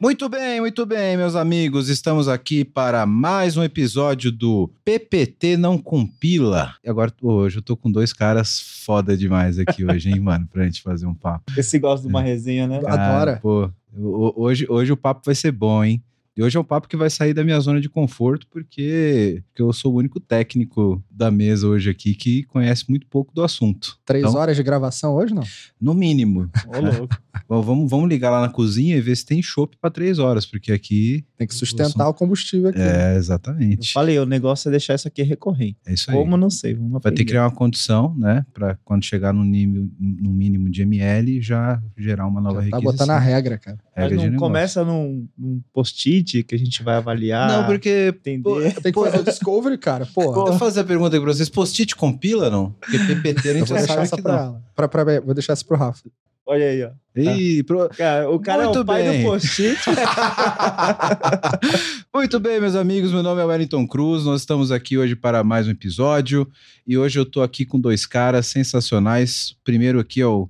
Muito bem, muito bem, meus amigos. Estamos aqui para mais um episódio do PPT Não Compila. E agora, hoje, eu tô com dois caras foda demais aqui hoje, hein, mano, pra gente fazer um papo. Esse gosta de uma resenha, né? Cara, Adora. Pô, ho- hoje, hoje o papo vai ser bom, hein? E hoje é um papo que vai sair da minha zona de conforto, porque, porque eu sou o único técnico da mesa hoje aqui que conhece muito pouco do assunto. Três Então, horas de gravação hoje, não? No mínimo. Ô, louco. Bom, vamos, vamos ligar lá na cozinha e ver se tem chopp para três horas, porque aqui. Tem que sustentar o combustível aqui. É, Eu exatamente. falei, o negócio é deixar isso aqui recorrente. É isso aí. Como, não sei. Vamos Vai ter aprender. que criar uma condição, né? Pra quando chegar no, nível, no mínimo de ml, já gerar uma nova Já tá requisição. botando a regra, cara. Mas não negócio. começa num, num post-it que a gente vai avaliar. Não, porque. Entender. pô, Tem que fazer o discovery, cara. Porra. Eu vou fazer a pergunta aí pra vocês: post-it compila, não? Porque PPT a gente vou já deixar sabe essa pra não. ela. Pra, pra, vou deixar essa pro Rafa. Olha aí, ó. Ih, pro- Cara, o cara é Muito o pai bem. do post-it. Muito bem, meus amigos, meu nome é Wellington Cruz, nós estamos aqui hoje para mais um episódio e hoje eu tô aqui com dois caras sensacionais. Primeiro aqui é o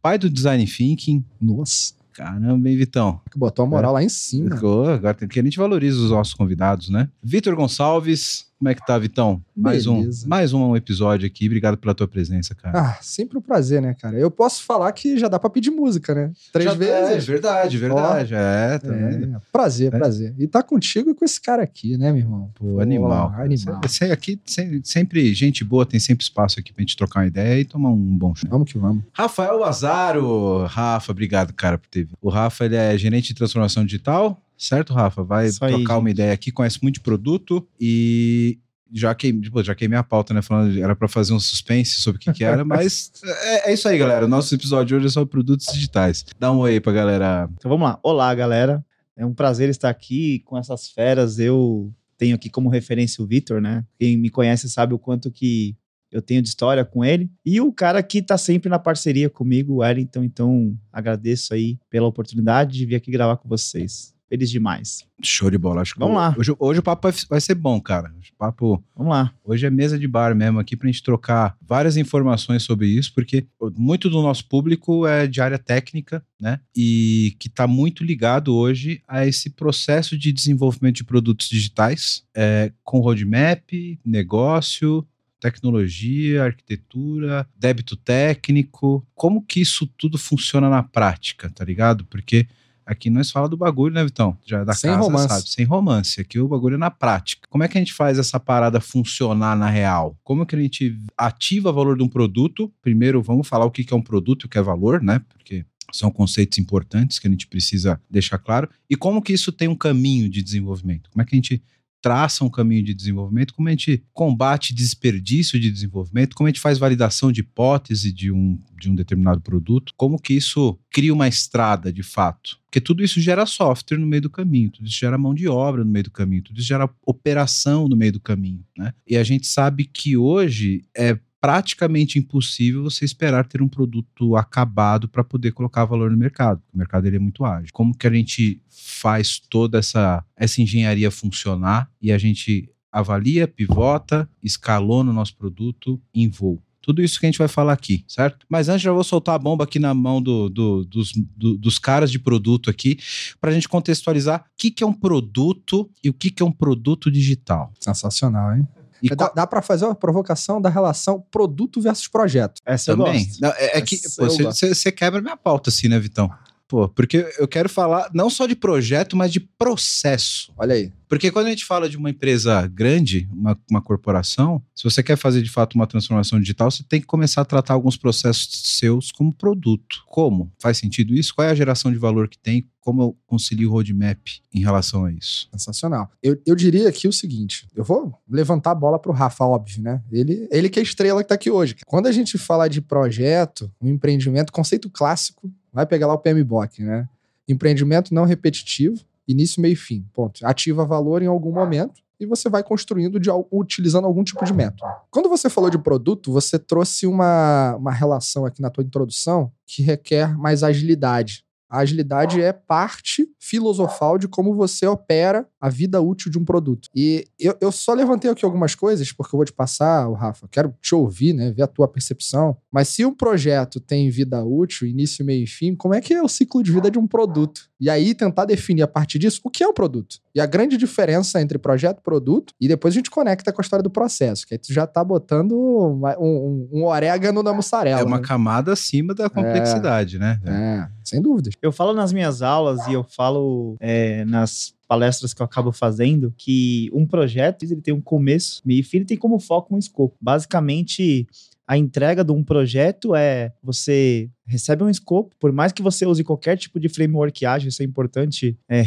pai do Design Thinking. Nossa. Caramba, hein, Vitão? Que botou a moral lá em cima. Ficou, agora tem que a gente valoriza os nossos convidados, né? Vitor Gonçalves, como é que tá, Vitão? Mais um, mais um episódio aqui. Obrigado pela tua presença, cara. Ah, sempre um prazer, né, cara? Eu posso falar que já dá pra pedir música, né? Três Já- É, vezes. verdade, verdade. É, tá vendo? É, prazer, É. prazer. E tá contigo e com esse cara aqui, né, meu irmão? Pô, animal. cara. Animal. Cê- cê aqui, sempre gente boa, tem sempre espaço aqui pra gente trocar uma ideia e tomar um bom chá. Vamos que vamos. Rafael Lazaro. Rafa, obrigado, cara, por ter vindo. O Rafa, ele é gerente de transformação digital, certo, Rafa? Vai Isso aí, trocar uma gente. ideia aqui, conhece muito de produto e já queimei, pô, já queimei a pauta, né? Falando, era pra fazer um suspense sobre o que, que era, mas é, é isso aí, galera. O nosso episódio de hoje é sobre produtos digitais. Dá um oi aí pra galera. Então vamos lá. Olá, galera. É um prazer estar aqui com essas feras. Eu tenho aqui como referência o Vitor, né? Quem me conhece sabe o quanto que eu tenho de história com ele. E o cara que tá sempre na parceria comigo, o Wellington. Então, agradeço aí pela oportunidade de vir aqui gravar com vocês. Feliz demais. Show de bola. Acho que Vamos lá. Hoje, hoje o papo vai, ser bom, cara. O papo Vamos lá. Hoje é mesa de bar mesmo aqui pra gente trocar várias informações sobre isso, porque muito do nosso público é de área técnica, né? E que tá muito ligado hoje a esse processo de desenvolvimento de produtos digitais, é, com roadmap, negócio, tecnologia, arquitetura, débito técnico. Como que isso tudo funciona na prática, tá ligado? Porque Aqui nós fala do bagulho, né, Vitão? Já é da Sem casa, romance. sabe? Sem romance. Aqui o bagulho é na prática. Como é que a gente faz essa parada funcionar na real? Como que a gente ativa o valor de um produto? Primeiro, vamos falar o que é um produto e o que é valor, né? Porque são conceitos importantes que a gente precisa deixar claro. E como que isso tem um caminho de desenvolvimento? Como é que a gente traça um caminho de desenvolvimento? Como a gente combate desperdício de desenvolvimento? Como a gente faz validação de hipótese de um, de um determinado produto? Como que isso cria uma estrada de fato? Porque tudo isso gera software no meio do caminho, tudo isso gera mão de obra no meio do caminho, tudo isso gera operação no meio do caminho, né? E a gente sabe que hoje é praticamente impossível você esperar ter um produto acabado para poder colocar valor no mercado. O mercado ele é muito ágil. Como que a gente faz toda essa, essa engenharia funcionar e a gente avalia, pivota, escalona o nosso produto em voo? Tudo isso que a gente vai falar aqui, certo? Mas antes já vou soltar a bomba aqui na mão do- do- dos, do- dos caras de produto aqui, para a gente contextualizar o que, que é um produto e o que, que é um produto digital. Sensacional, hein? E dá, qual- dá pra fazer uma provocação da relação produto versus projeto. Essa eu Também. gosto. Não, é, é que eu gosto. você quebra minha pauta assim, né, Vitão? Pô, porque eu quero falar não só de projeto, mas de processo. Olha aí. Porque quando a gente fala de uma empresa grande, uma, uma corporação, se você quer fazer de fato uma transformação digital, você tem que começar a tratar alguns processos seus como produto. Como? Faz sentido isso? Qual é a geração de valor que tem? Como eu concilio o roadmap em relação a isso? Sensacional. Eu, eu diria aqui o seguinte: eu vou levantar a bola pro Rafa, óbvio, né? Ele, ele que é a estrela que tá aqui hoje. Quando a gente fala de projeto, um empreendimento, conceito clássico, vai pegar lá o PMBOK, né? Empreendimento não repetitivo, início, meio e fim. Ponto. Ativa valor em algum momento e você vai construindo de, utilizando algum tipo de método. Quando você falou de produto, você trouxe uma, uma relação aqui na tua introdução que requer mais agilidade. A agilidade é parte filosofal de como você opera a vida útil de um produto. E eu, eu só levantei aqui algumas coisas, porque eu vou te passar, o Rafa, quero te ouvir, né? Ver a tua percepção. Mas se um projeto tem vida útil, início, meio e fim, como é que é o ciclo de vida de um produto? E aí tentar definir a partir disso o que é um produto. E a grande diferença entre projeto e produto, e depois a gente conecta com a história do processo, que aí tu já tá botando um, um, um orégano na mussarela. É uma né? camada acima da complexidade, né? É, sem dúvidas. Eu falo nas minhas aulas e eu falo é, nas palestras que eu acabo fazendo que um projeto ele tem um começo, meio e ele tem como foco um escopo. Basicamente, a entrega de um projeto é você recebe um escopo, por mais que você use qualquer tipo de framework ágil, isso é importante é,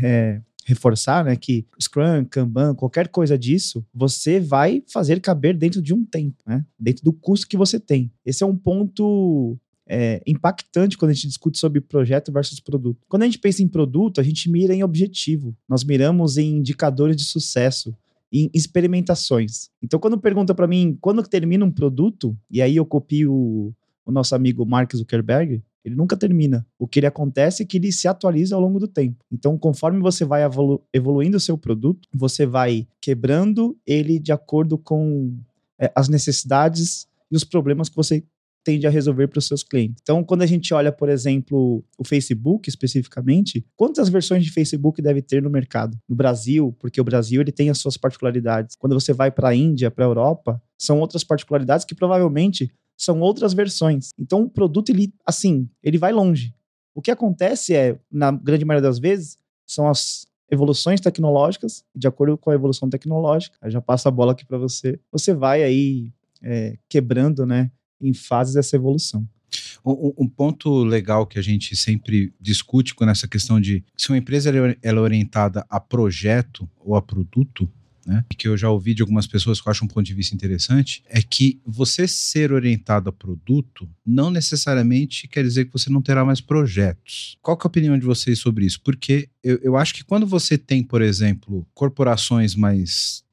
é, reforçar, né, que Scrum, Kanban, qualquer coisa disso, você vai fazer caber dentro de um tempo, né, dentro do custo que você tem. Esse é um ponto é, impactante quando a gente discute sobre projeto versus produto. Quando a gente pensa em produto, a gente mira em objetivo. Nós miramos em indicadores de sucesso, em experimentações. Então, quando pergunta para mim quando termina um produto, e aí eu copio o, o nosso amigo Mark Zuckerberg, ele nunca termina. O que ele acontece é que ele se atualiza ao longo do tempo. Então, conforme você vai evolu evoluindo o seu produto, você vai quebrando ele de acordo com é, as necessidades e os problemas que você tende a resolver para os seus clientes. Então, quando a gente olha, por exemplo, o Facebook especificamente, quantas versões de Facebook deve ter no mercado? No Brasil, porque o Brasil ele tem as suas particularidades. Quando você vai para a Índia, para a Europa, são outras particularidades que provavelmente são outras versões. Então, o produto ele, assim, ele vai longe. O que acontece é, na grande maioria das vezes, são as evoluções tecnológicas, de acordo com a evolução tecnológica, eu já passo a bola aqui para você, você vai aí é, quebrando, né, em fases dessa evolução. Um, ponto legal que a gente sempre discute com essa questão de se uma empresa ela é orientada a projeto ou a produto, né, que eu já ouvi de algumas pessoas que eu acho um ponto de vista interessante, é que você ser orientado a produto não necessariamente quer dizer que você não terá mais projetos. Qual é a opinião de vocês sobre isso? Porque eu, eu acho que quando você tem, por exemplo, corporações mais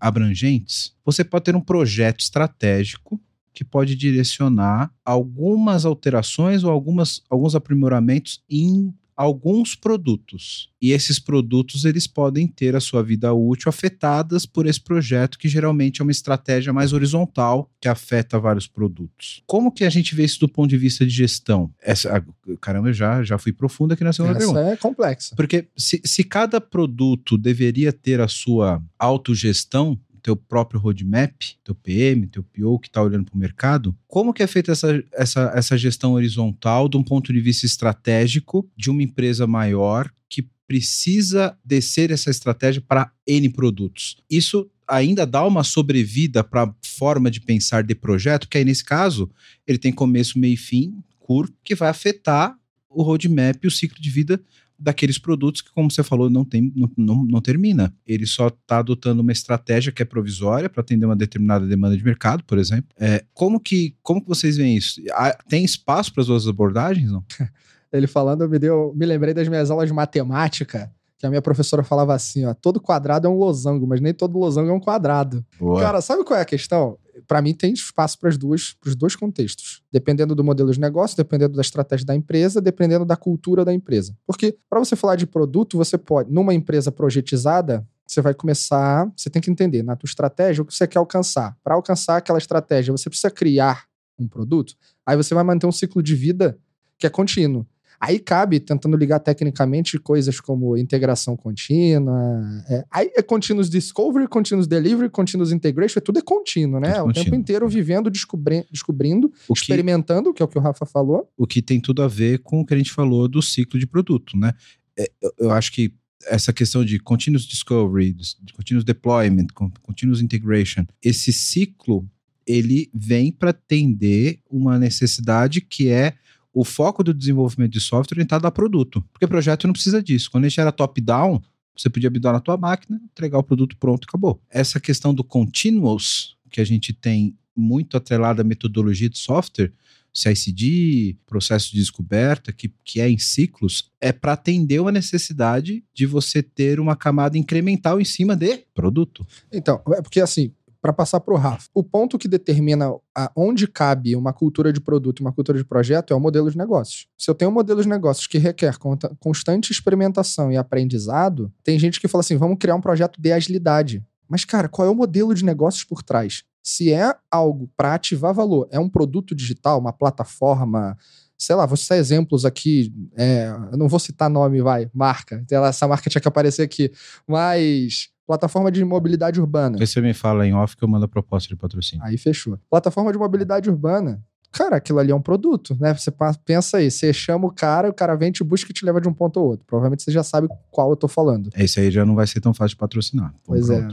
abrangentes, você pode ter um projeto estratégico que pode direcionar algumas alterações ou algumas, alguns aprimoramentos em alguns produtos. E esses produtos eles podem ter a sua vida útil afetadas por esse projeto, que geralmente é uma estratégia mais horizontal que afeta vários produtos. Como que a gente vê isso do ponto de vista de gestão? Essa, caramba, eu já, já fui profundo aqui na segunda Essa pergunta. é complexa. Porque se, se cada produto deveria ter a sua autogestão, teu próprio roadmap, teu PM, teu PO que está olhando para o mercado, como que é feita essa, essa, essa gestão horizontal de um ponto de vista estratégico de uma empresa maior que precisa descer essa estratégia para N produtos? Isso ainda dá uma sobrevida para a forma de pensar de projeto, que aí nesse caso ele tem começo, meio e fim, curto, que vai afetar o roadmap e o ciclo de vida daqueles produtos que, como você falou, não, tem, não, não, não termina. Ele só está adotando uma estratégia que é provisória para atender uma determinada demanda de mercado, por exemplo. É, como, que, como que vocês veem isso? Tem espaço para as duas abordagens? Não? Ele falando, eu me, deu, me lembrei das minhas aulas de matemática, que a minha professora falava assim, ó, todo quadrado é um losango, mas nem todo losango é um quadrado. Boa. Cara, sabe qual é a questão? Para mim tem espaço para os dois contextos, dependendo do modelo de negócio, dependendo da estratégia da empresa, dependendo da cultura da empresa. Porque para você falar de produto, você pode, numa empresa projetizada, você vai começar, você tem que entender na tua estratégia o que você quer alcançar. Para alcançar aquela estratégia, você precisa criar um produto. Aí você vai manter um ciclo de vida que é contínuo. Aí cabe, tentando ligar tecnicamente, coisas como integração contínua. É, aí é continuous discovery, continuous delivery, continuous integration, tudo é contínuo, né? O contínuo. tempo inteiro vivendo, descobri descobrindo, O que, experimentando, que é o que o Rafa falou. o que tem tudo a ver com o que a gente falou do ciclo de produto, né? É, eu, eu acho que essa questão de continuous discovery, de continuous deployment, con- continuous integration, esse ciclo ele vem para atender uma necessidade que é o foco do desenvolvimento de software orientado a produto. Porque projeto não precisa disso. Quando a gente era top-down, você podia bidar na tua máquina, entregar o produto pronto e acabou. Essa questão do continuous, que a gente tem muito atrelada à metodologia de software, CICD, processo de descoberta, que, que é em ciclos, é para atender uma necessidade de você ter uma camada incremental em cima de produto. Então, é porque assim, para passar para o Rafa. O ponto que determina onde cabe uma cultura de produto e uma cultura de projeto é o modelo de negócios. Se eu tenho um modelo de negócios que requer constante experimentação e aprendizado, tem gente que fala assim: vamos criar um projeto de agilidade. Mas, cara, qual é o modelo de negócios por trás? Se é algo para ativar valor, é um produto digital, uma plataforma, sei lá, vou citar exemplos aqui, é, eu não vou citar nome, vai, marca, essa marca tinha que aparecer aqui, mas plataforma de mobilidade urbana. Aí você me fala em off que eu mando a proposta de patrocínio. Aí fechou. Plataforma de mobilidade urbana, cara, aquilo ali é um produto, né? Você pensa aí, você chama o cara, o cara vem, te busca e te leva de um ponto ao outro. Provavelmente você já sabe qual eu tô falando. Esse aí já não vai ser tão fácil de patrocinar. Pois é.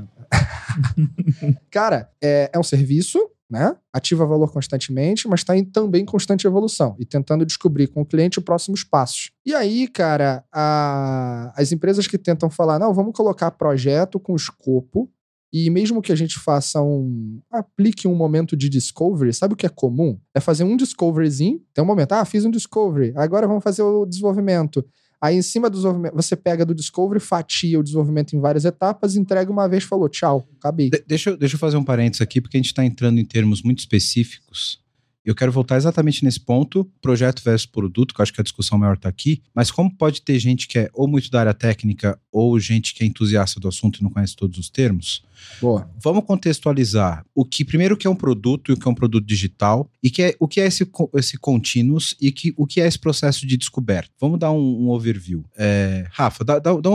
cara, é, é um serviço, né? Ativa valor constantemente, mas está em também constante evolução e tentando descobrir com o cliente os próximos passos. E aí, cara, a... as empresas que tentam falar, não, vamos colocar projeto com escopo e mesmo que a gente faça um. aplique um momento de discovery, sabe o que é comum? É fazer um discoveryzinho, tem um momento, ah, fiz um discovery, agora vamos fazer o desenvolvimento. Aí, em cima do desenvolvimento, você pega do Discovery, fatia o desenvolvimento em várias etapas, entrega uma vez, falou, tchau, acabei. De deixa, deixa eu fazer um parênteses aqui, porque a gente está entrando em termos muito específicos eu quero voltar exatamente nesse ponto, projeto versus produto, que eu acho que a discussão maior está aqui, mas como pode ter gente que é ou muito da área técnica ou gente que é entusiasta do assunto e não conhece todos os termos? Boa. Vamos contextualizar o que primeiro o que é um produto e o que é um produto digital e que é, o que é esse, esse continuous e que, o que é esse processo de descoberta. Vamos dar um, um overview. É, Rafa, dá, dá, dá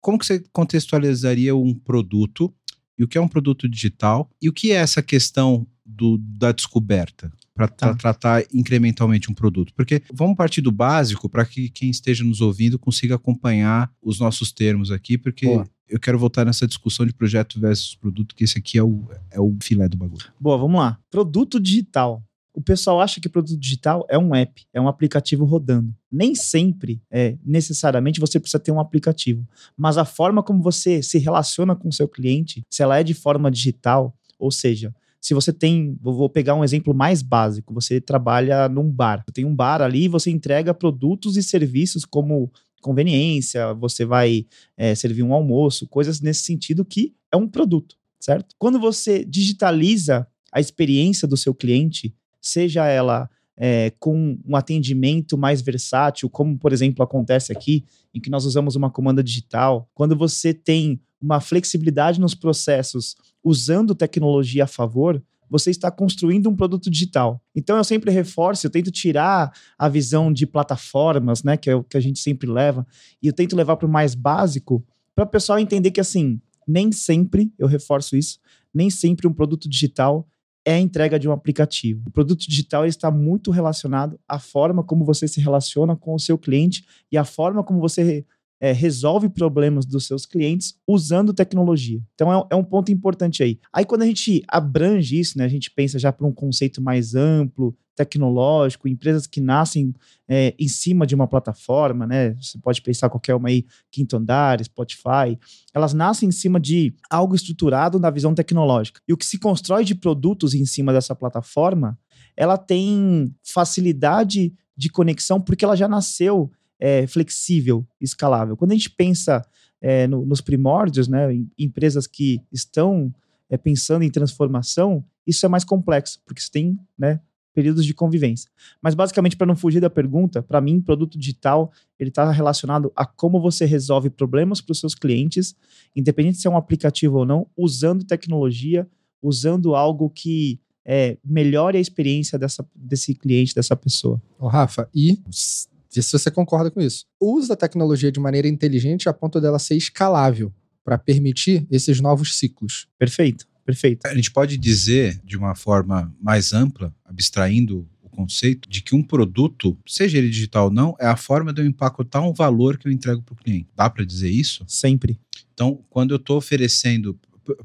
como que você contextualizaria um produto e o que é um produto digital e o que é essa questão do, da descoberta? para tá. tratar incrementalmente um produto. Porque vamos partir do básico para que quem esteja nos ouvindo consiga acompanhar os nossos termos aqui, porque Boa. eu quero voltar nessa discussão de projeto versus produto, que esse aqui é o, é o filé do bagulho. Boa, vamos lá. Produto digital. O pessoal acha que produto digital é um app, é um aplicativo rodando. Nem sempre, é, necessariamente, você precisa ter um aplicativo. Mas a forma como você se relaciona com o seu cliente, se ela é de forma digital, ou seja, se você tem, vou pegar um exemplo mais básico, você trabalha num bar, tem um bar ali e você entrega produtos e serviços como conveniência, você vai é, servir um almoço, coisas nesse sentido que é um produto, certo? Quando você digitaliza a experiência do seu cliente, seja ela é, com um atendimento mais versátil, como por exemplo acontece aqui, em que nós usamos uma comanda digital, quando você tem uma flexibilidade nos processos usando tecnologia a favor, você está construindo um produto digital. Então eu sempre reforço, eu tento tirar a visão de plataformas, né, que é o que a gente sempre leva, e eu tento levar para o mais básico, para o pessoal entender que assim, nem sempre, eu reforço isso, nem sempre um produto digital é a entrega de um aplicativo. O produto digital está muito relacionado à forma como você se relaciona com o seu cliente e a forma como você é, resolve problemas dos seus clientes usando tecnologia. Então é, é, um ponto importante aí. Aí quando a gente abrange isso, né, a gente pensa já para um conceito mais amplo, tecnológico, empresas que nascem é, em cima de uma plataforma, né? Você pode pensar qualquer uma aí, Quinto Andar, Spotify, elas nascem em cima de algo estruturado na visão tecnológica. E o que se constrói de produtos em cima dessa plataforma, ela tem facilidade de conexão porque ela já nasceu é, flexível, escalável. Quando a gente pensa é, no, nos primórdios, né, em empresas que estão é, pensando em transformação, isso é mais complexo, porque você tem né, períodos de convivência. Mas basicamente, para não fugir da pergunta, para mim, produto digital ele está relacionado a como você resolve problemas para os seus clientes, independente se é um aplicativo ou não, usando tecnologia, usando algo que é, melhore a experiência dessa, desse cliente, dessa pessoa. Ô, Rafa, e se você concorda com isso. Usa a tecnologia de maneira inteligente a ponto dela ser escalável para permitir esses novos ciclos. Perfeito, perfeito. A gente pode dizer de uma forma mais ampla, abstraindo o conceito, de que um produto, seja ele digital ou não, é a forma de eu empacotar um valor que eu entrego para o cliente. Dá para dizer isso? Sempre. Então, quando eu estou oferecendo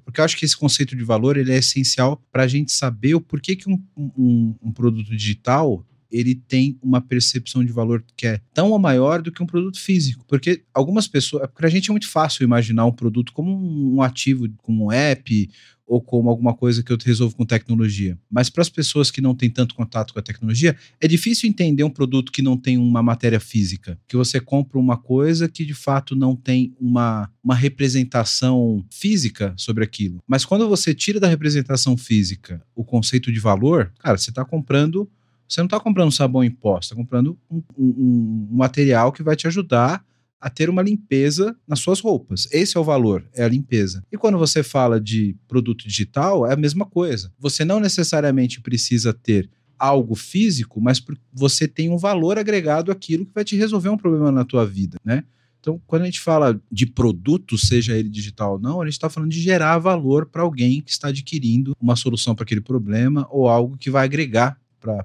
porque eu acho que esse conceito de valor ele é essencial para a gente saber o porquê que um, um, um, produto digital ele tem uma percepção de valor que é tão ou maior do que um produto físico. Porque algumas pessoas. Para a gente é muito fácil imaginar um produto como um ativo, como um app ou como alguma coisa que eu resolvo com tecnologia. Mas para as pessoas que não têm tanto contato com a tecnologia, é difícil entender um produto que não tem uma matéria física, que você compra uma coisa que de fato não tem uma, uma representação física sobre aquilo. Mas quando você tira da representação física o conceito de valor, cara, você está comprando você não está comprando sabão em pó, está comprando um, um, um, material que vai te ajudar a ter uma limpeza nas suas roupas. Esse é o valor, é a limpeza. E quando você fala de produto digital, é a mesma coisa. Você não necessariamente precisa ter algo físico, mas você tem um valor agregado àquilo que vai te resolver um problema na tua vida, né? Então, quando a gente fala de produto, seja ele digital ou não, a gente está falando de gerar valor para alguém que está adquirindo uma solução para aquele problema ou algo que vai agregar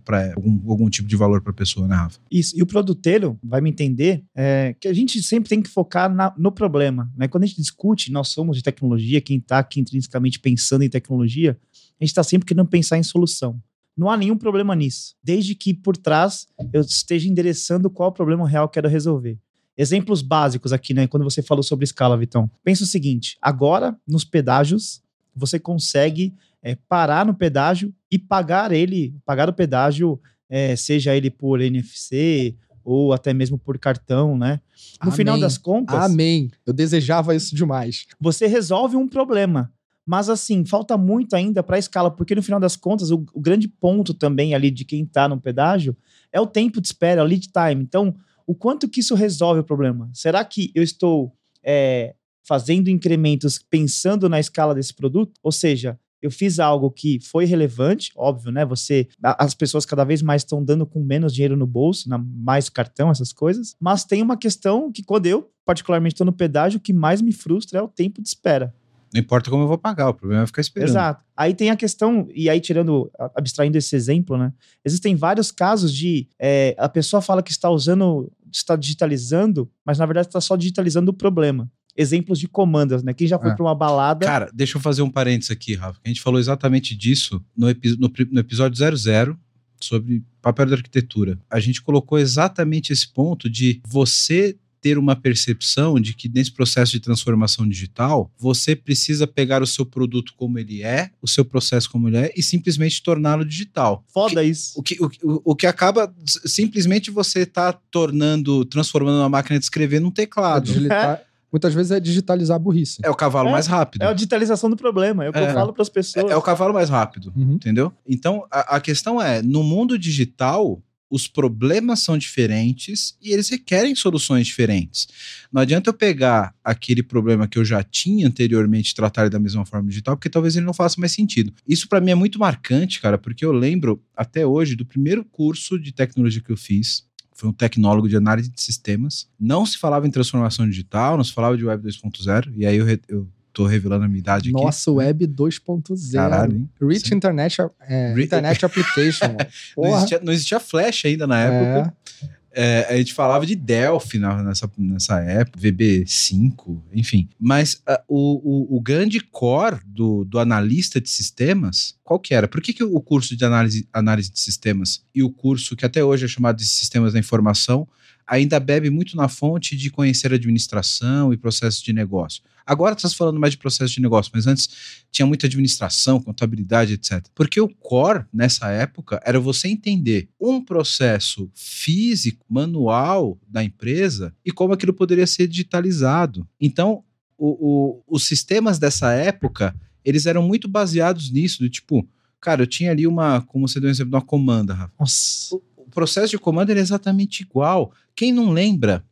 para algum, algum tipo de valor para a pessoa, né, Rafa? Isso. E o produteiro vai me entender é, que a gente sempre tem que focar na, no problema. Né? Quando a gente discute, nós somos de tecnologia, quem está aqui intrinsecamente pensando em tecnologia, a gente está sempre querendo pensar em solução. Não há nenhum problema nisso, desde que por trás eu esteja endereçando qual o problema real quero resolver. Exemplos básicos aqui, né? Quando você falou sobre escala, Vitão. Pensa o seguinte: agora, nos pedágios, você consegue é, parar no pedágio e pagar ele, pagar o pedágio, é, seja ele por NFC ou até mesmo por cartão, né? No Amém. final das contas. Amém. Eu desejava isso demais. Você resolve um problema. Mas assim, falta muito ainda para a escala, porque no final das contas, o, o grande ponto também ali de quem está no pedágio é o tempo de espera, o lead time. Então, o quanto que isso resolve o problema? Será que eu estou é, fazendo incrementos pensando na escala desse produto? Ou seja, eu fiz algo que foi relevante, óbvio, né? Você, as pessoas cada vez mais estão dando com menos dinheiro no bolso, na, mais cartão, essas coisas. Mas tem uma questão que quando eu, particularmente, estou no pedágio, o que mais me frustra é o tempo de espera. Não importa como eu vou pagar, o problema é ficar esperando. Exato. Aí tem a questão, e aí tirando, abstraindo esse exemplo, né? Existem vários casos de é, a pessoa fala que está usando, está digitalizando, mas na verdade está só digitalizando o problema exemplos de comandas, né? Quem já foi é. para uma balada. Cara, deixa eu fazer um parênteses aqui, Rafa. A gente falou exatamente disso no, epi no, no episódio 00 sobre papel da arquitetura. A gente colocou exatamente esse ponto de você ter uma percepção de que nesse processo de transformação digital, você precisa pegar o seu produto como ele é, o seu processo como ele é, e simplesmente torná-lo digital. Foda isso. O que, o, o, que acaba simplesmente você tá tornando, transformando uma máquina de escrever num teclado. É muitas vezes é digitalizar a burrice. É o cavalo é, mais rápido. É a digitalização do problema, é o que é. eu falo para as pessoas. É, é, o cavalo mais rápido, uhum. entendeu? Então, a, a questão é, no mundo digital, os problemas são diferentes e eles requerem soluções diferentes. Não adianta eu pegar aquele problema que eu já tinha anteriormente e tratar da mesma forma digital, porque talvez ele não faça mais sentido. Isso para mim é muito marcante, cara, porque eu lembro até hoje do primeiro curso de tecnologia que eu fiz foi um tecnólogo de análise de sistemas. Não se falava em transformação digital, não se falava de Web 2.0, e aí eu, eu tô revelando a minha idade aqui. Nossa, Web 2.0. Caralho, hein? Rich Sim. Internet, é, Internet Application. não, existia, não, existia, Flash ainda na época. É. É, a gente falava de Delphi na, nessa, nessa época, VB5, enfim. Mas uh, o, o, o, grande core do, do analista de sistemas, qual que era? Por que, que o curso de análise, análise de sistemas e o curso que até hoje é chamado de Sistemas da Informação ainda bebe muito na fonte de conhecer administração e processos de negócio. Agora está falando mais de processo de negócio, mas antes tinha muita administração, contabilidade, etc. Porque o core, nessa época, era você entender um processo físico, manual da empresa e como aquilo poderia ser digitalizado. Então, o, o, os sistemas dessa época, eles eram muito baseados nisso, do tipo, cara, eu tinha ali uma, como você deu um exemplo, uma comanda, Rafa. Nossa. Processo de comando é exatamente igual. Quem não lembra,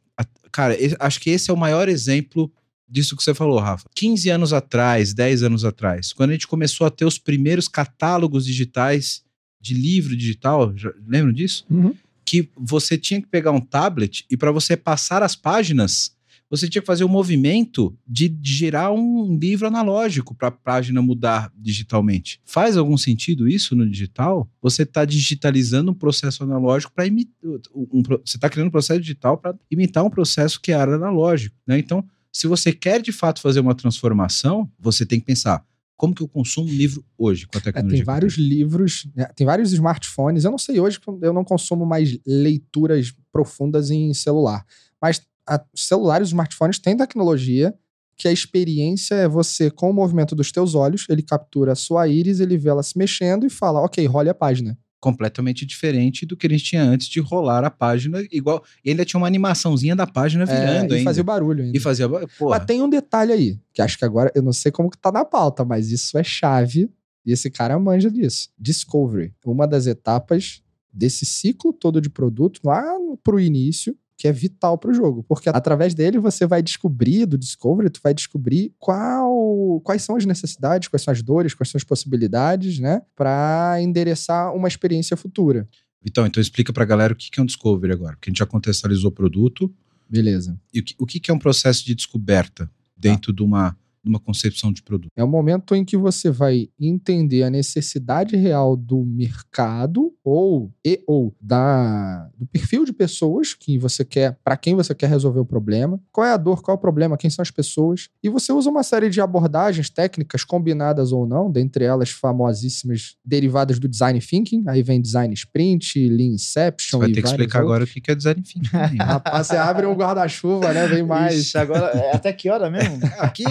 cara, acho que esse é o maior exemplo disso que você falou, Rafa. 15 anos atrás, 10 anos atrás, quando a gente começou a ter os primeiros catálogos digitais de livro digital, lembram disso? Uhum. Que você tinha que pegar um tablet e para você passar as páginas, você tinha que fazer o um movimento de, girar um livro analógico para a página mudar digitalmente. Faz algum sentido isso no digital? Você está digitalizando um processo analógico para imitar. Um, você está criando um processo digital para imitar um processo que era analógico. Né? Então, se você quer de fato fazer uma transformação, você tem que pensar Como que eu consumo um livro hoje com a É, tecnologia? tem que eu vários livros, né, tem vários smartphones. Eu não sei hoje, eu não consumo mais leituras profundas em celular. Mas a, os celulares, os smartphones têm tecnologia que a experiência é você, com o movimento dos teus olhos, ele captura a sua íris, ele vê ela se mexendo e fala, ok, role a página. completamente diferente do que a gente tinha antes de rolar a página igual. E ainda tinha uma animaçãozinha da página É, virando e ainda. fazia o barulho ainda. E fazia. Porra, Mas tem um detalhe aí, que acho que agora, eu não sei como que tá na pauta, mas isso é chave, e esse cara manja disso. Discovery, uma das etapas desse ciclo todo de produto, lá pro início, que é vital pro jogo. Porque através dele você vai descobrir, do Discovery, tu vai descobrir qual, quais são as necessidades, quais são as dores, quais são as possibilidades, né? Pra endereçar uma experiência futura. Então, então explica pra galera o que é um discovery agora. Porque a gente já contextualizou o produto. Beleza. E o que, o que que é um processo de descoberta dentro de, uma, de uma concepção de produto? É o momento em que você vai entender a necessidade real do mercado ou e ou da do perfil de pessoas que você quer, para quem você quer resolver o problema, qual é a dor, qual é o problema, quem são as pessoas, e você usa uma série de abordagens técnicas combinadas ou não, dentre elas famosíssimas derivadas do design thinking, aí vem design sprint, lean Você inception vai e ter que explicar agora o outros. que é design thinking. Rapaz, você abre um guarda-chuva, né? Vem mais. Ixi, agora, é, até que hora mesmo? Aqui,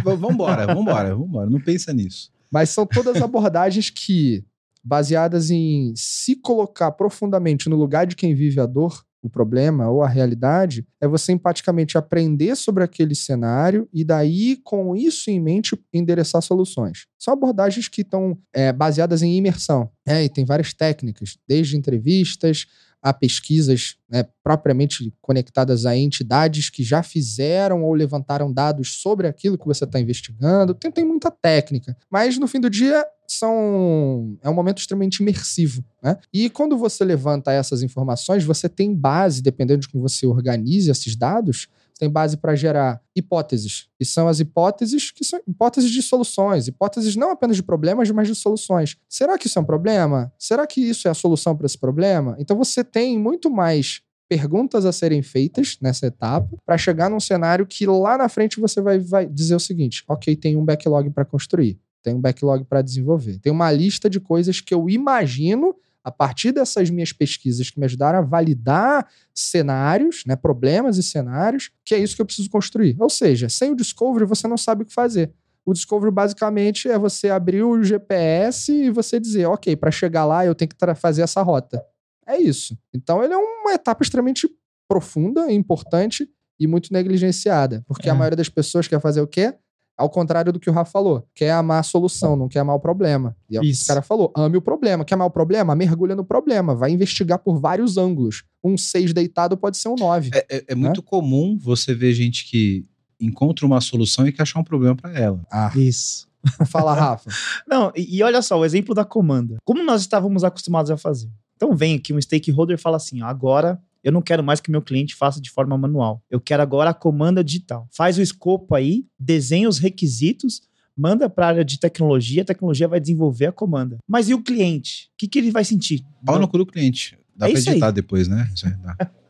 vambora, vambora, vambora. Não pensa nisso. Mas são todas abordagens que, baseadas em se colocar profundamente no lugar de quem vive a dor, o problema ou a realidade, é você empaticamente aprender sobre aquele cenário e daí, com isso em mente, endereçar soluções. São abordagens que estão é, baseadas em imersão. É, e tem várias técnicas, desde entrevistas a pesquisas né, propriamente conectadas a entidades que já fizeram ou levantaram dados sobre aquilo que você está investigando. Tem, tem muita técnica, mas no fim do dia são é um momento extremamente imersivo. Né? E quando você levanta essas informações, você tem base, dependendo de como você organize esses dados, tem base para gerar hipóteses. E são as hipóteses que são hipóteses de soluções, hipóteses não apenas de problemas, mas de soluções. Será que isso é um problema? Será que isso é a solução para esse problema? Então você tem muito mais perguntas a serem feitas nessa etapa para chegar num cenário que lá na frente você vai, vai dizer o seguinte: ok, tem um backlog para construir, tem um backlog para desenvolver, tem uma lista de coisas que eu imagino a partir dessas minhas pesquisas que me ajudaram a validar cenários, né, problemas e cenários, que é isso que eu preciso construir. Ou seja, sem o discovery você não sabe o que fazer. O discovery basicamente é você abrir o GPS e você dizer, ok, para chegar lá eu tenho que fazer essa rota. É isso. Então ele é uma etapa extremamente profunda, importante e muito negligenciada, porque É. a maioria das pessoas quer fazer o quê? Ao contrário do que o Rafa falou, quer amar a solução, não quer amar o problema. E é o Isso. esse cara falou, ame o problema. Quer amar o problema? Mergulha no problema. Vai investigar por vários ângulos. Um 6 deitado pode ser um 9. É, é- é muito comum você ver gente que encontra uma solução e quer achar um problema pra ela. Ah, Isso. fala, Rafa. Não, e, e olha só, o exemplo da comanda. Como nós estávamos acostumados a fazer? Então vem aqui um stakeholder e fala assim: ó, agora eu não quero mais que meu cliente faça de forma manual. Eu quero agora a comanda digital. Faz o escopo aí, desenha os requisitos, manda para a área de tecnologia, a tecnologia vai desenvolver a comanda. Mas e o cliente? O que, que ele vai sentir? Pau no cu do cliente. Dá É pra isso aí. editar depois, né? Isso.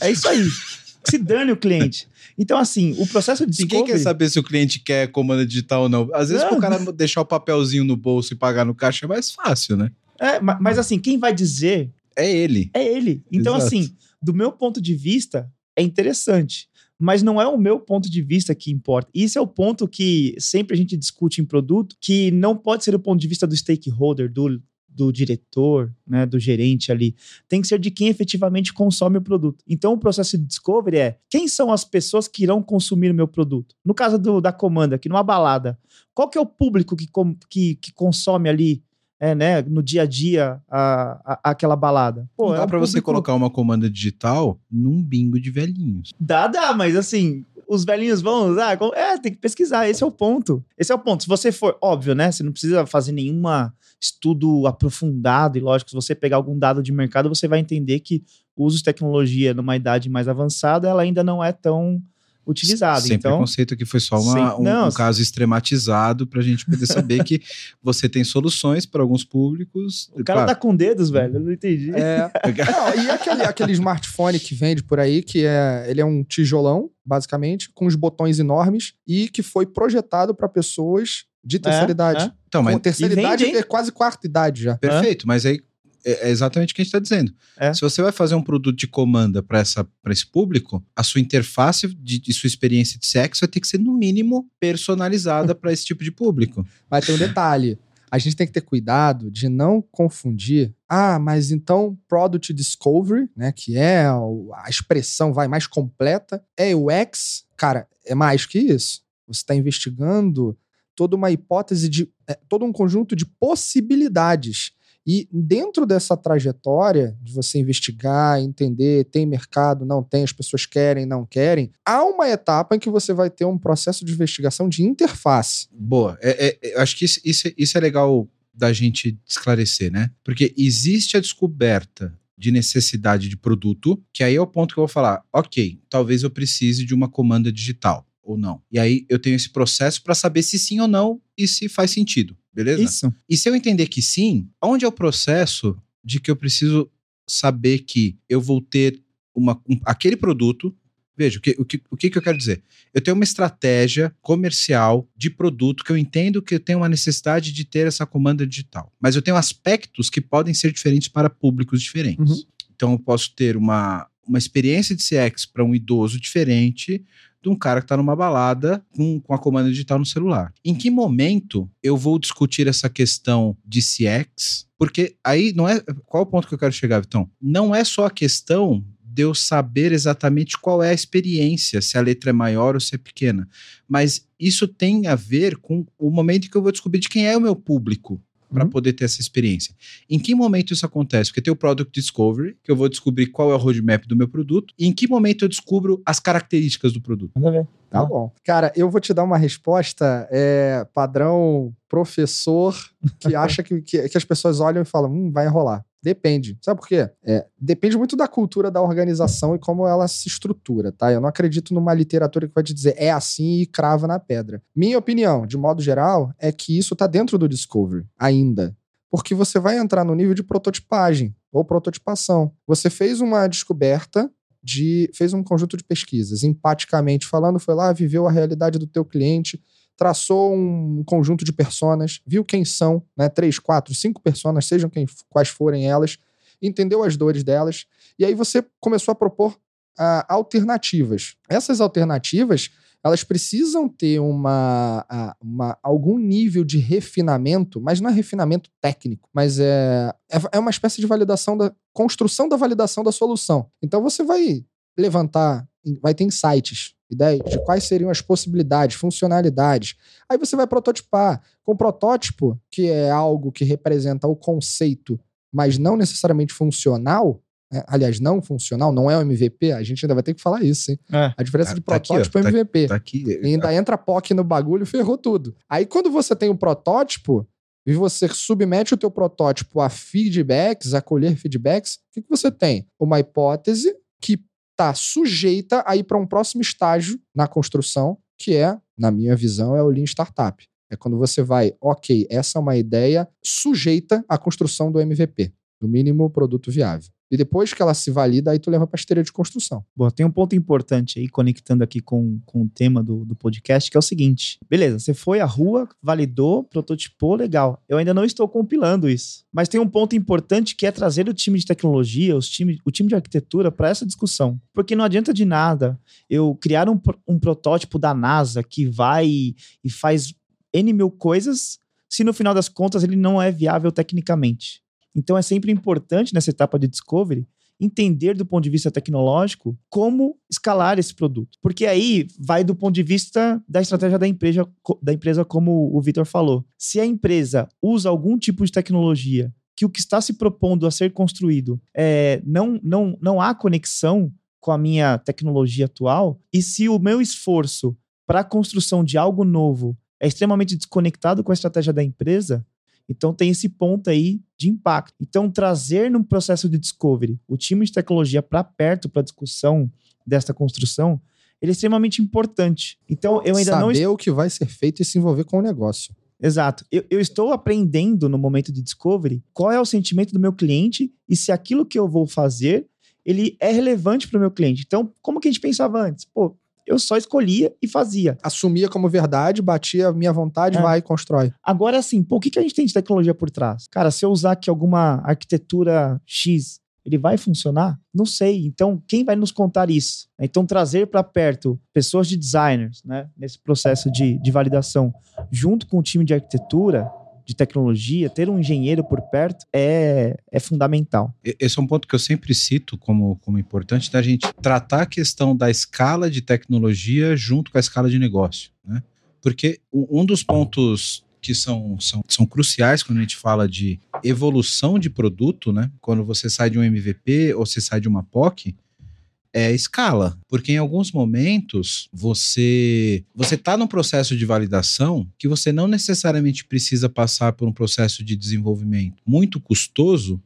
É isso aí. Se dane o cliente. Então, assim, o processo de Ninguém discovery... quer saber se o cliente quer comanda digital ou não. Às vezes, Não. pro cara deixar o papelzinho no bolso e pagar no caixa é mais fácil, né? É, ma- mas assim, quem vai dizer É ele. é ele. Então, Exato. assim, do meu ponto de vista, é interessante. Mas não é o meu ponto de vista que importa. Isso é o ponto que sempre a gente discute em produto, que não pode ser o ponto de vista do stakeholder, do, do diretor, né, do gerente ali. Tem que ser de quem efetivamente consome o produto. Então, o processo de discovery é quem são as pessoas que irão consumir o meu produto? No caso do- da comanda, aqui numa balada, qual que é o público que, que, que consome ali é, né, no dia a dia a, a- aquela balada? Pô, Não é dá um pra você colocar uma comanda digital num bingo de velhinhos. Dá, dá, mas assim, os velhinhos vão usar? É, tem que pesquisar, esse é o ponto. Esse é o ponto. Se você for, óbvio, né? Você não precisa fazer nenhuma estudo aprofundado e lógico, se você pegar algum dado de mercado, você vai entender que o uso de tecnologia numa idade mais avançada, ela ainda não é tão utilizada. Sem então, preconceito que foi só uma- Sem- um, não, um caso extrematizado pra gente poder saber que você tem soluções para alguns públicos. o cara Claro, tá com dedos, velho, eu não entendi. É, Não, e aquele, aquele smartphone que vende por aí, que é, ele é um tijolão, basicamente, com os botões enormes e que foi projetado para pessoas De terceira É, idade. é. Então, mas Com terceira E vende, idade é quase quarta idade já. Perfeito, mas aí é é exatamente o que a gente está dizendo. É. Se você vai fazer um produto de comanda para esse público, a sua interface de, de sua experiência de sexo vai ter que ser, no mínimo, personalizada para esse tipo de público. Mas tem um detalhe. A gente tem que ter cuidado de não confundir. Ah, mas então Product Discovery, né, que é o- a expressão vai mais completa, é UX. Cara, é mais que isso. Você está investigando toda uma hipótese de é, todo um conjunto de possibilidades. E dentro dessa trajetória de você investigar, entender, tem mercado, não tem, as pessoas querem, não querem, há uma etapa em que você vai ter um processo de investigação de interface. Boa. É, é- é- acho que isso, isso, é- isso é legal da gente esclarecer, né? Porque existe a descoberta de necessidade de produto, que aí é o ponto que eu vou falar, ok, talvez eu precise de uma comanda digital ou não. E aí eu tenho esse processo para saber se sim ou não e se faz sentido, beleza? Isso. E se eu entender que sim, onde é o processo de que eu preciso saber que eu vou ter uma, um- aquele produto? Veja, o que, o, que, o que eu quero dizer? Eu tenho uma estratégia comercial de produto que eu entendo que eu tenho uma necessidade de ter essa comanda digital. Mas eu tenho aspectos que podem ser diferentes para públicos diferentes. Uhum. Então eu posso ter uma, uma experiência de CX para um idoso diferente de um cara que está numa balada com, com a comanda digital no celular. Em que momento eu vou discutir essa questão de CX? Porque aí não é. Qual é o ponto que eu quero chegar, Vitão? Não é só a questão de eu saber exatamente qual é a experiência, se a letra é maior ou se é pequena. Mas isso tem a ver com o momento que eu vou descobrir de quem é o meu público para Uhum. poder ter essa experiência. Em que momento isso acontece? Porque tem o Product Discovery, que eu vou descobrir qual é o roadmap do meu produto, e em que momento eu descubro as características do produto. Manda ver. Tá bom. Cara, eu vou te dar uma resposta é, padrão professor que acha que, que, que as pessoas olham e falam, hum, vai enrolar. Depende. Sabe por quê? É, depende muito da cultura da organização e como ela se estrutura, tá? Eu não acredito numa literatura que vai te dizer é assim e crava na pedra. Minha opinião, de modo geral, é que isso tá dentro do Discovery, ainda. Porque você vai entrar no nível de prototipagem ou prototipação. Você fez uma descoberta de fez um conjunto de pesquisas, empaticamente falando, foi lá, viveu a realidade do teu cliente, traçou um conjunto de personas, viu quem são, né, três, quatro, cinco personas, sejam quem, quais forem elas, entendeu as dores delas, e aí você começou a propor ah, alternativas. Essas alternativas, elas precisam ter uma, ah, uma, algum nível de refinamento, mas não é refinamento técnico, mas é, é, é uma espécie de validação da construção da validação da solução. Então você vai levantar, vai ter insights, ideias de quais seriam as possibilidades, funcionalidades. Aí você vai prototipar. Com protótipo, que é algo que representa o conceito, mas não necessariamente funcional, né? aliás, não funcional, não é o MVP, a gente ainda vai ter que falar isso, hein? É. A diferença Tá- de tá aqui, ó, protótipo e tá- MVP. Tá aqui. E ainda entra POC no bagulho, ferrou tudo. Aí quando você tem o protótipo e você submete o teu protótipo a feedbacks, a colher feedbacks, o que, que você tem? Uma hipótese que está sujeita a ir para um próximo estágio na construção, que é, na minha visão, é o Lean Startup. É quando você vai, ok, essa é uma ideia sujeita à construção do MVP, do mínimo produto viável. E depois que ela se valida, aí tu leva para esteira de construção. Bom, tem um ponto importante aí, conectando aqui com, com o tema do, do podcast, que é o seguinte. Beleza, você foi à rua, validou, prototipou, legal. Eu ainda não estou compilando isso. Mas tem um ponto importante que é trazer o time de tecnologia, os time, o time de arquitetura para essa discussão. Porque não adianta de nada eu criar um, um protótipo da NASA que vai e faz N mil coisas, se no final das contas ele não é viável tecnicamente. Então é sempre importante nessa etapa de discovery entender do ponto de vista tecnológico como escalar esse produto. Porque aí vai do ponto de vista da estratégia da empresa, da empresa como o Vitor falou. Se a empresa usa algum tipo de tecnologia que o que está se propondo a ser construído é, não, não, não há conexão com a minha tecnologia atual, e se o meu esforço para a construção de algo novo é extremamente desconectado com a estratégia da empresa, então tem esse ponto aí de impacto. Então trazer no processo de discovery o time de tecnologia para perto para a discussão desta construção, ele é extremamente importante. Então eu ainda não Saber o que vai ser feito e se envolver com o negócio. Exato. Eu, eu estou aprendendo no momento de discovery qual é o sentimento do meu cliente e se aquilo que eu vou fazer ele é relevante para o meu cliente. Então, como que a gente pensava antes? Pô, eu só escolhia e fazia. Assumia como verdade, batia a minha vontade, É. vai e constrói. Agora, assim, pô, o que, que a gente tem de tecnologia por trás? Cara, se eu usar aqui alguma arquitetura X, ele vai funcionar? Não sei. Então, quem vai nos contar isso? Então, trazer para perto pessoas de designers, né, nesse processo de, de validação, junto com o time de arquitetura, de tecnologia, ter um engenheiro por perto é, é fundamental. Esse é um ponto que eu sempre cito como, como importante da gente tratar a questão da escala de tecnologia junto com a escala de negócio, né? Porque um um dos pontos que são, são, são cruciais quando a gente fala de evolução de produto, né? Quando você sai de um MVP ou você sai de uma POC, é escala. Porque em alguns momentos você você está num processo de validação que você não necessariamente precisa passar por um processo de desenvolvimento muito custoso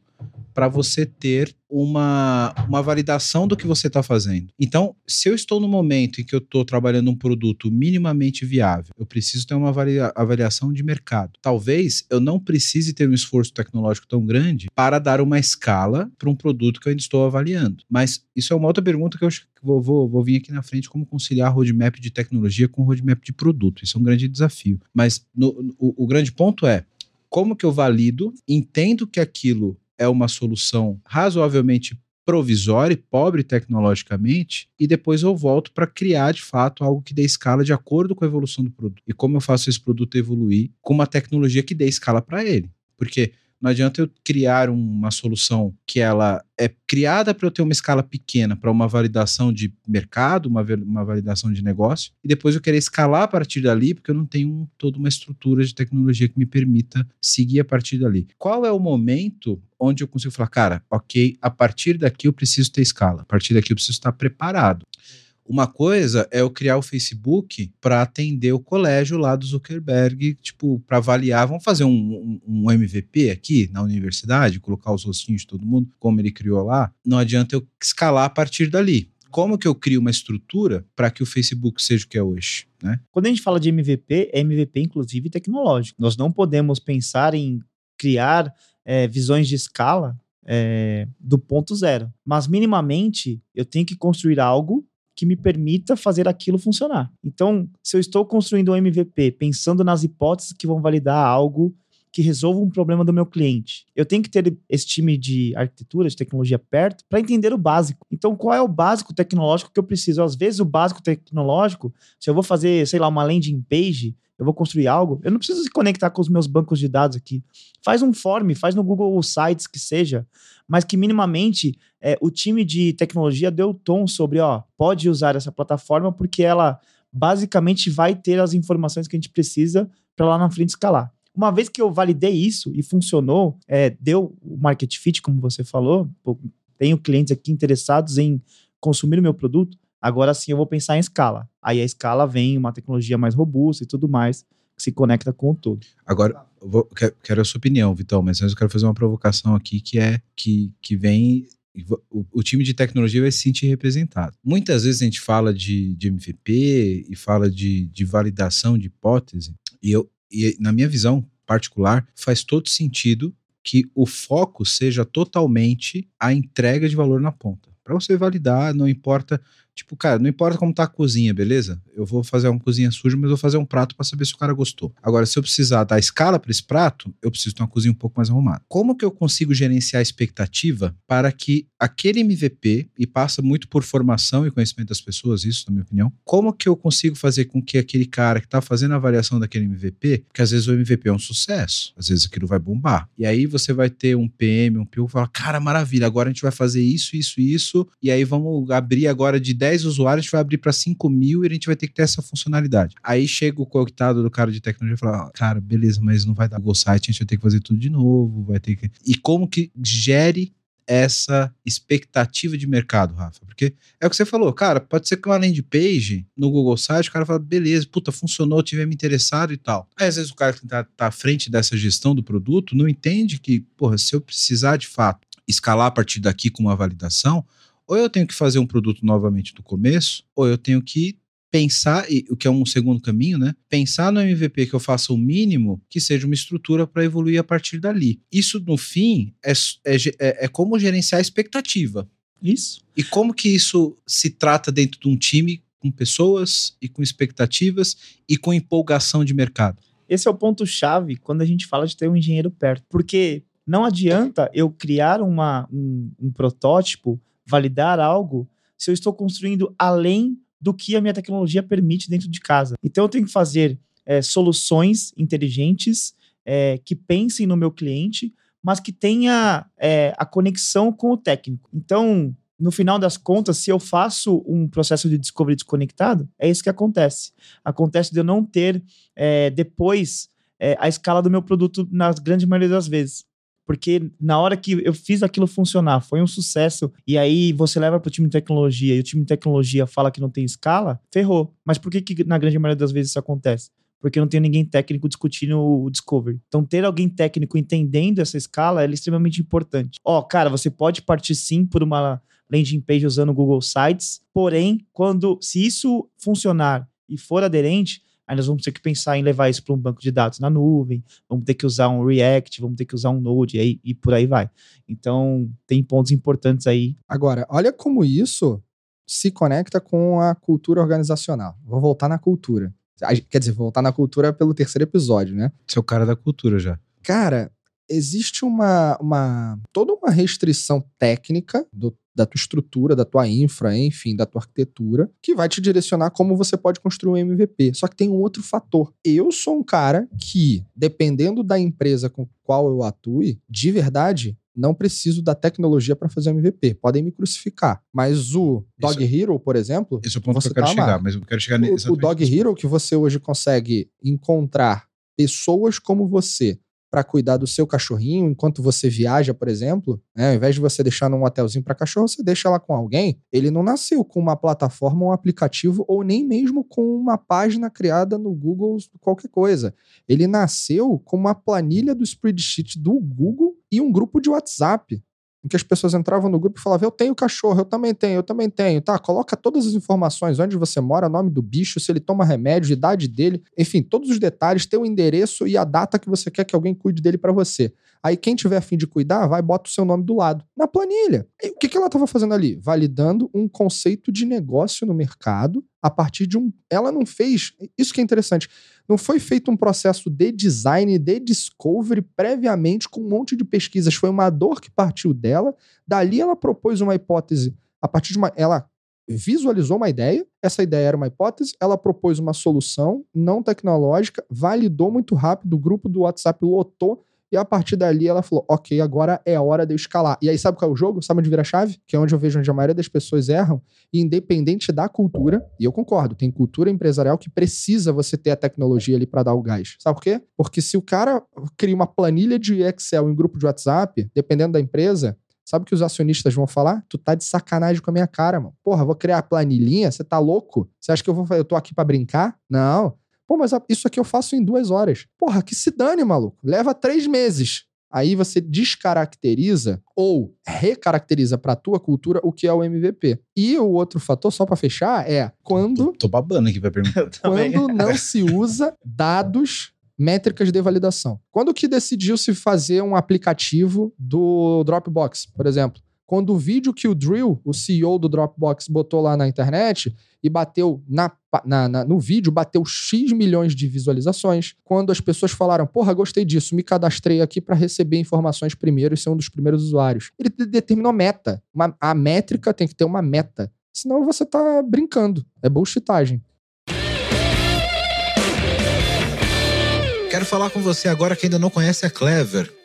para você ter uma, uma validação do que você está fazendo. Então, se eu estou no momento em que eu estou trabalhando um produto minimamente viável, eu preciso ter uma avalia- avaliação de mercado. Talvez eu não precise ter um esforço tecnológico tão grande para dar uma escala para um produto que eu ainda estou avaliando. Mas isso é uma outra pergunta que eu acho que vou, vou, vou vir aqui na frente, como conciliar roadmap de tecnologia com roadmap de produto. Isso é um grande desafio. Mas no- o- o grande ponto é como que eu valido, entendo que aquilo é uma solução razoavelmente provisória e pobre tecnologicamente, e depois eu volto para criar de fato algo que dê escala de acordo com a evolução do produto. E como eu faço esse produto evoluir com uma tecnologia que dê escala para ele. Porque não adianta eu criar uma solução que ela é criada para eu ter uma escala pequena, para uma validação de mercado, uma, uma validação de negócio, e depois eu querer escalar a partir dali, porque eu não tenho toda uma estrutura de tecnologia que me permita seguir a partir dali. Qual é o momento onde eu consigo falar, cara, ok, a partir daqui eu preciso ter escala, a partir daqui eu preciso estar preparado. Uma coisa é eu criar o Facebook para atender o colégio lá do Zuckerberg, tipo, para avaliar. Vamos fazer um, um- MVP aqui na universidade, colocar os rostinhos de todo mundo, como ele criou lá. Não adianta eu escalar a partir dali. Como que eu crio uma estrutura para que o Facebook seja o que é hoje, né? Quando a gente fala de MVP, é MVP inclusive tecnológico. Nós não podemos pensar em criar é, visões de escala é, do ponto zero. Mas minimamente eu tenho que construir algo que me permita fazer aquilo funcionar. Então, se eu estou construindo um MVP pensando nas hipóteses que vão validar algo que resolva um problema do meu cliente, eu tenho que ter esse time de arquitetura, de tecnologia perto para entender o básico. Então, qual é o básico tecnológico que eu preciso? Às vezes, o básico tecnológico se eu vou fazer, sei lá, uma landing page, eu vou construir algo, eu não preciso se conectar com os meus bancos de dados aqui. Faz um form, faz no Google Sites que seja, mas que minimamente é, o time de tecnologia deu tom sobre, ó, pode usar essa plataforma porque ela basicamente vai ter as informações que a gente precisa para lá na frente escalar. Uma vez que eu validei isso e funcionou, é, deu o market fit, como você falou, pô, tenho clientes aqui interessados em consumir o meu produto, agora sim eu vou pensar em escala. Aí a escala vem uma tecnologia mais robusta e tudo mais, que se conecta com o todo. Agora, vou- quero, quero a sua opinião, Vitão, mas antes eu quero fazer uma provocação aqui que é que, que vem. O, o time de tecnologia vai se sentir representado. Muitas vezes a gente fala de, de MVP e fala de, de validação de hipótese, e, eu, e na minha visão particular, faz todo sentido que o foco seja totalmente a entrega de valor na ponta. Para você validar, não importa. Tipo, cara, não importa como tá a cozinha, beleza? Eu vou fazer uma cozinha suja, mas vou fazer um prato para saber se o cara gostou. Agora, se eu precisar dar escala para esse prato, eu preciso ter uma cozinha um pouco mais arrumada. Como que eu consigo gerenciar a expectativa para que aquele MVP, e passa muito por formação e conhecimento das pessoas, isso, na minha opinião, como que eu consigo fazer com que aquele cara que tá fazendo a avaliação daquele MVP, porque às vezes o MVP é um sucesso, às vezes aquilo vai bombar. E aí você vai ter um PM, um PO que fala, cara, maravilha, agora a gente vai fazer isso, isso, isso, e aí vamos abrir agora de 10 usuários, a gente vai abrir para 5 mil e a gente vai ter que ter essa funcionalidade. Aí chega o coitado do cara de tecnologia e fala, "Ah, cara, beleza, mas não vai dar Google Site, a gente vai ter que fazer tudo de novo, vai ter que... E como que gere essa expectativa de mercado, Rafa? Porque é o que você falou, cara, pode ser que uma landing page no Google Site, o cara fala, beleza, puta, funcionou, tive me interessado e tal. Aí, às vezes o cara que tá, tá à frente dessa gestão do produto não entende que, porra, se eu precisar de fato escalar a partir daqui com uma validação, ou eu tenho que fazer um produto novamente do começo, ou eu tenho que pensar, e o que é um segundo caminho, né? Pensar no MVP que eu faça o mínimo que seja uma estrutura para evoluir a partir dali. Isso, no fim, é, é, é, é como gerenciar a expectativa. Isso. E como que isso se trata dentro de um time com pessoas e com expectativas e com empolgação de mercado. Esse é o ponto-chave quando a gente fala de ter um engenheiro perto. Porque não adianta eu criar uma, um, um protótipo, validar algo, se eu estou construindo além do que a minha tecnologia permite dentro de casa. Então eu tenho que fazer é, soluções inteligentes é, que pensem no meu cliente, mas que tenha é, a conexão com o técnico. Então, no final das contas, se eu faço um processo de discovery desconectado, é isso que acontece. Acontece de eu não ter é, depois é, a escala do meu produto na grande maioria das vezes. Porque na hora que eu fiz aquilo funcionar, foi um sucesso, e aí você leva para o time de tecnologia e o time de tecnologia fala que não tem escala, ferrou. Mas por que, que na grande maioria das vezes isso acontece? Porque não tem ninguém técnico discutindo o discovery. Então, ter alguém técnico entendendo essa escala é extremamente importante. Ó, oh, cara, você pode partir sim por uma landing page usando o Google Sites, porém, quando se isso funcionar e for aderente, aí nós vamos ter que pensar em levar isso para um banco de dados na nuvem, vamos ter que usar um React, vamos ter que usar um Node e, e por aí vai. Então, tem pontos importantes aí. Agora, olha como isso se conecta com a cultura organizacional. Vou voltar na cultura. Quer dizer, voltar na cultura pelo terceiro episódio, né? Seu cara da cultura já. Cara, existe uma, uma toda uma restrição técnica do da tua estrutura, da tua infra, enfim, da tua arquitetura, que vai te direcionar como você pode construir um MVP. Só que tem um outro fator. Eu sou um cara que, dependendo da empresa com qual eu atue, de verdade, não preciso da tecnologia para fazer MVP. Podem me crucificar. Mas o Dog isso, Hero, por exemplo. Esse é o ponto que eu quero chegar, mas eu quero chegar nesse. O, o Dog Hero, que você hoje consegue encontrar pessoas como você para cuidar do seu cachorrinho enquanto você viaja, por exemplo, né? ao invés de você deixar num hotelzinho para cachorro, você deixa lá com alguém. Ele não nasceu com uma plataforma, um aplicativo ou nem mesmo com uma página criada no Google, qualquer coisa. Ele nasceu com uma planilha do spreadsheet do Google e um grupo de WhatsApp em que as pessoas entravam no grupo e falavam: Eu tenho cachorro, eu também tenho, eu também tenho. Tá, coloca todas as informações, onde você mora, nome do bicho, se ele toma remédio, idade dele, enfim, todos os detalhes, teu endereço e a data que você quer que alguém cuide dele para você. Aí quem tiver afim de cuidar, vai bota o seu nome do lado, na planilha. E o que ela estava fazendo ali? Validando um conceito de negócio no mercado a partir de um. Ela não fez. Isso que é interessante. Não foi feito um processo de design, de discovery previamente com um monte de pesquisas. Foi uma dor que partiu dela. Dali ela propôs uma hipótese. A partir de uma. Ela visualizou uma ideia, essa ideia era uma hipótese, ela propôs uma solução não tecnológica, validou muito rápido, o grupo do WhatsApp lotou e a partir dali ela falou: ok, agora é hora de eu escalar. E aí, sabe qual é o jogo? Sabe onde vira a chave? Que é onde eu vejo onde a maioria das pessoas erram. E independente da cultura, e eu concordo, tem cultura empresarial que precisa você ter a tecnologia ali para dar o gás. Sabe por quê? Porque se o cara cria uma planilha de Excel em grupo de WhatsApp, dependendo da empresa, Sabe o que os acionistas vão falar? Tu tá de sacanagem com a minha cara, mano. Porra, vou criar planilhinha? Você tá louco? Você acha que eu vou eu tô aqui para brincar? Não. Pô, mas isso aqui eu faço em duas horas. Porra, que se dane, maluco. Leva três meses. Aí você descaracteriza ou recaracteriza para a tua cultura o que é o MVP. E o outro fator, só para fechar, é quando. Tô, tô babando aqui pra perguntar. quando não se usa dados métricas de validação. Quando que decidiu se fazer um aplicativo do Dropbox, por exemplo? Quando o vídeo que o Drill, o CEO do Dropbox, botou lá na internet e bateu na, na, na, no vídeo, bateu X milhões de visualizações. Quando as pessoas falaram, porra, gostei disso, me cadastrei aqui para receber informações primeiro e ser um dos primeiros usuários. Ele determinou meta. Uma, a métrica tem que ter uma meta. Senão você tá brincando. É bullshitagem. Quero falar com você agora que ainda não conhece a Clever.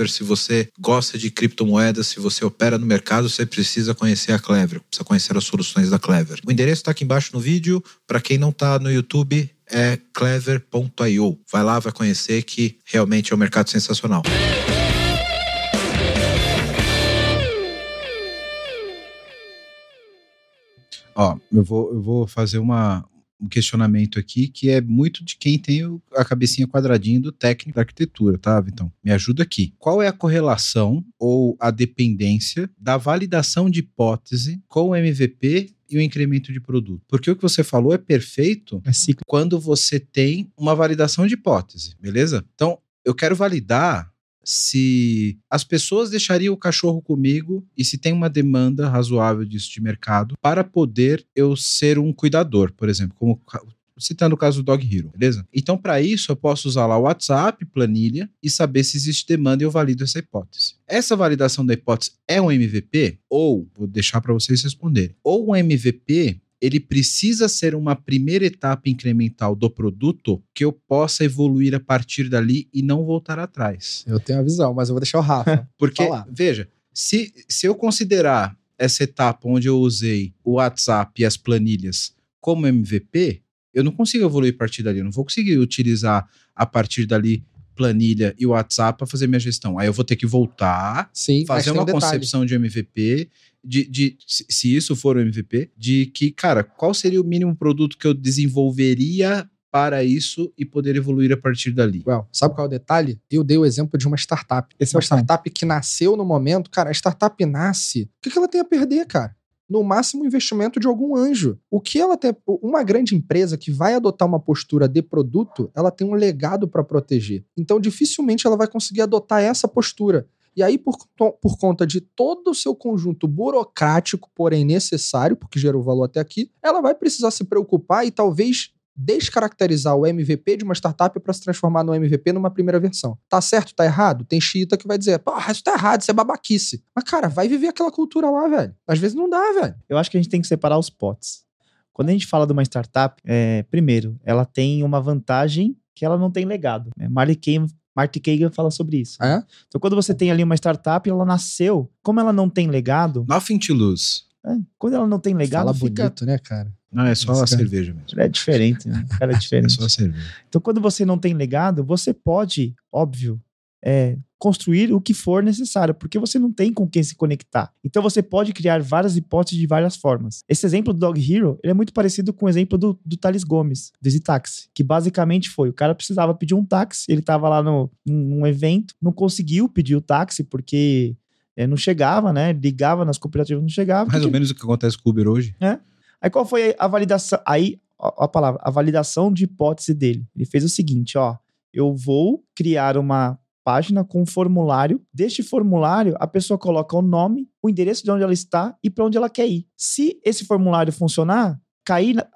Clever. Se você gosta de criptomoedas, se você opera no mercado, você precisa conhecer a Clever, precisa conhecer as soluções da Clever. O endereço está aqui embaixo no vídeo. Para quem não está no YouTube, é clever.io. Vai lá, vai conhecer que realmente é um mercado sensacional. Ó, eu vou, eu vou fazer uma, um questionamento aqui que é muito de quem tem o- a cabecinha quadradinha do técnico da arquitetura, tá, Então, me ajuda aqui. Qual é a correlação ou a dependência da validação de hipótese com o MVP e o incremento de produto? Porque o que você falou é perfeito É quando você tem uma validação de hipótese, beleza? Então, eu quero validar se as pessoas deixariam o cachorro comigo e se tem uma demanda razoável disso de mercado para poder eu ser um cuidador, por exemplo, como citando o caso do Dog Hero, beleza? Então, para isso, eu posso usar lá o WhatsApp, planilha e saber se existe demanda e eu valido essa hipótese. Essa validação da hipótese é um MVP ou vou deixar para vocês responderem. Ou um MVP ele precisa ser uma primeira etapa incremental do produto que eu possa evoluir a partir dali e não voltar atrás. Eu tenho a visão, mas eu vou deixar o Rafa. Porque, Falar. veja, se, se eu considerar essa etapa onde eu usei o WhatsApp e as planilhas como MVP, eu não consigo evoluir a partir dali. Eu não vou conseguir utilizar a partir dali planilha e o WhatsApp para fazer minha gestão. Aí eu vou ter que voltar, Sim, fazer um uma detalhe. concepção de MVP, de, de se, isso for o MVP, de que, cara, qual seria o mínimo produto que eu desenvolveria para isso e poder evoluir a partir dali. Well, sabe qual é o detalhe? Eu dei o exemplo de uma startup. Esse é uma startup que nasceu no momento. Cara, a startup nasce. O que ela tem a perder, cara? No máximo, o investimento de algum anjo. O que ela tem. Uma grande empresa que vai adotar uma postura de produto, ela tem um legado para proteger. Então, dificilmente ela vai conseguir adotar essa postura. E aí, por, por conta de todo o seu conjunto burocrático, porém necessário, porque gerou valor até aqui, ela vai precisar se preocupar e talvez descaracterizar o MVP de uma startup para se transformar no MVP numa primeira versão. Tá certo, tá errado? Tem chita que vai dizer, porra, isso tá errado, isso é babaquice. Mas, cara, vai viver aquela cultura lá, velho. Às vezes não dá, velho. Eu acho que a gente tem que separar os potes. Quando a gente fala de uma startup, é, primeiro, ela tem uma vantagem que ela não tem legado. Né? Marley Marty Kagan fala sobre isso. É? Então, quando você tem ali uma startup, ela nasceu, como ela não tem legado, Nothing to lose. é, quando ela não tem legado, Fala fica bonito, né, cara? Não, é só Esse a cara- cerveja mesmo. é diferente, né? O cara é É diferente. só a cerveja. Então, quando você não tem legado, você pode, óbvio, é, construir o que for necessário, porque você não tem com quem se conectar. Então, você pode criar várias hipóteses de várias formas. Esse exemplo do Dog Hero ele é muito parecido com o exemplo do, do Thales Gomes, do Easy Taxi, que basicamente foi: o cara precisava pedir um táxi, ele estava lá no, num, evento, não conseguiu pedir o táxi porque é, não chegava, né? Ligava nas cooperativas, não chegava. Mais porque ou menos o que acontece com o Uber hoje. Aí qual foi a validação? Aí, ó, a palavra, a validação de hipótese dele. Ele fez o seguinte, ó, eu vou criar uma página com um formulário. Deste formulário, a pessoa coloca o nome, o endereço de onde ela está e para onde ela quer ir. Se esse formulário funcionar, cair na-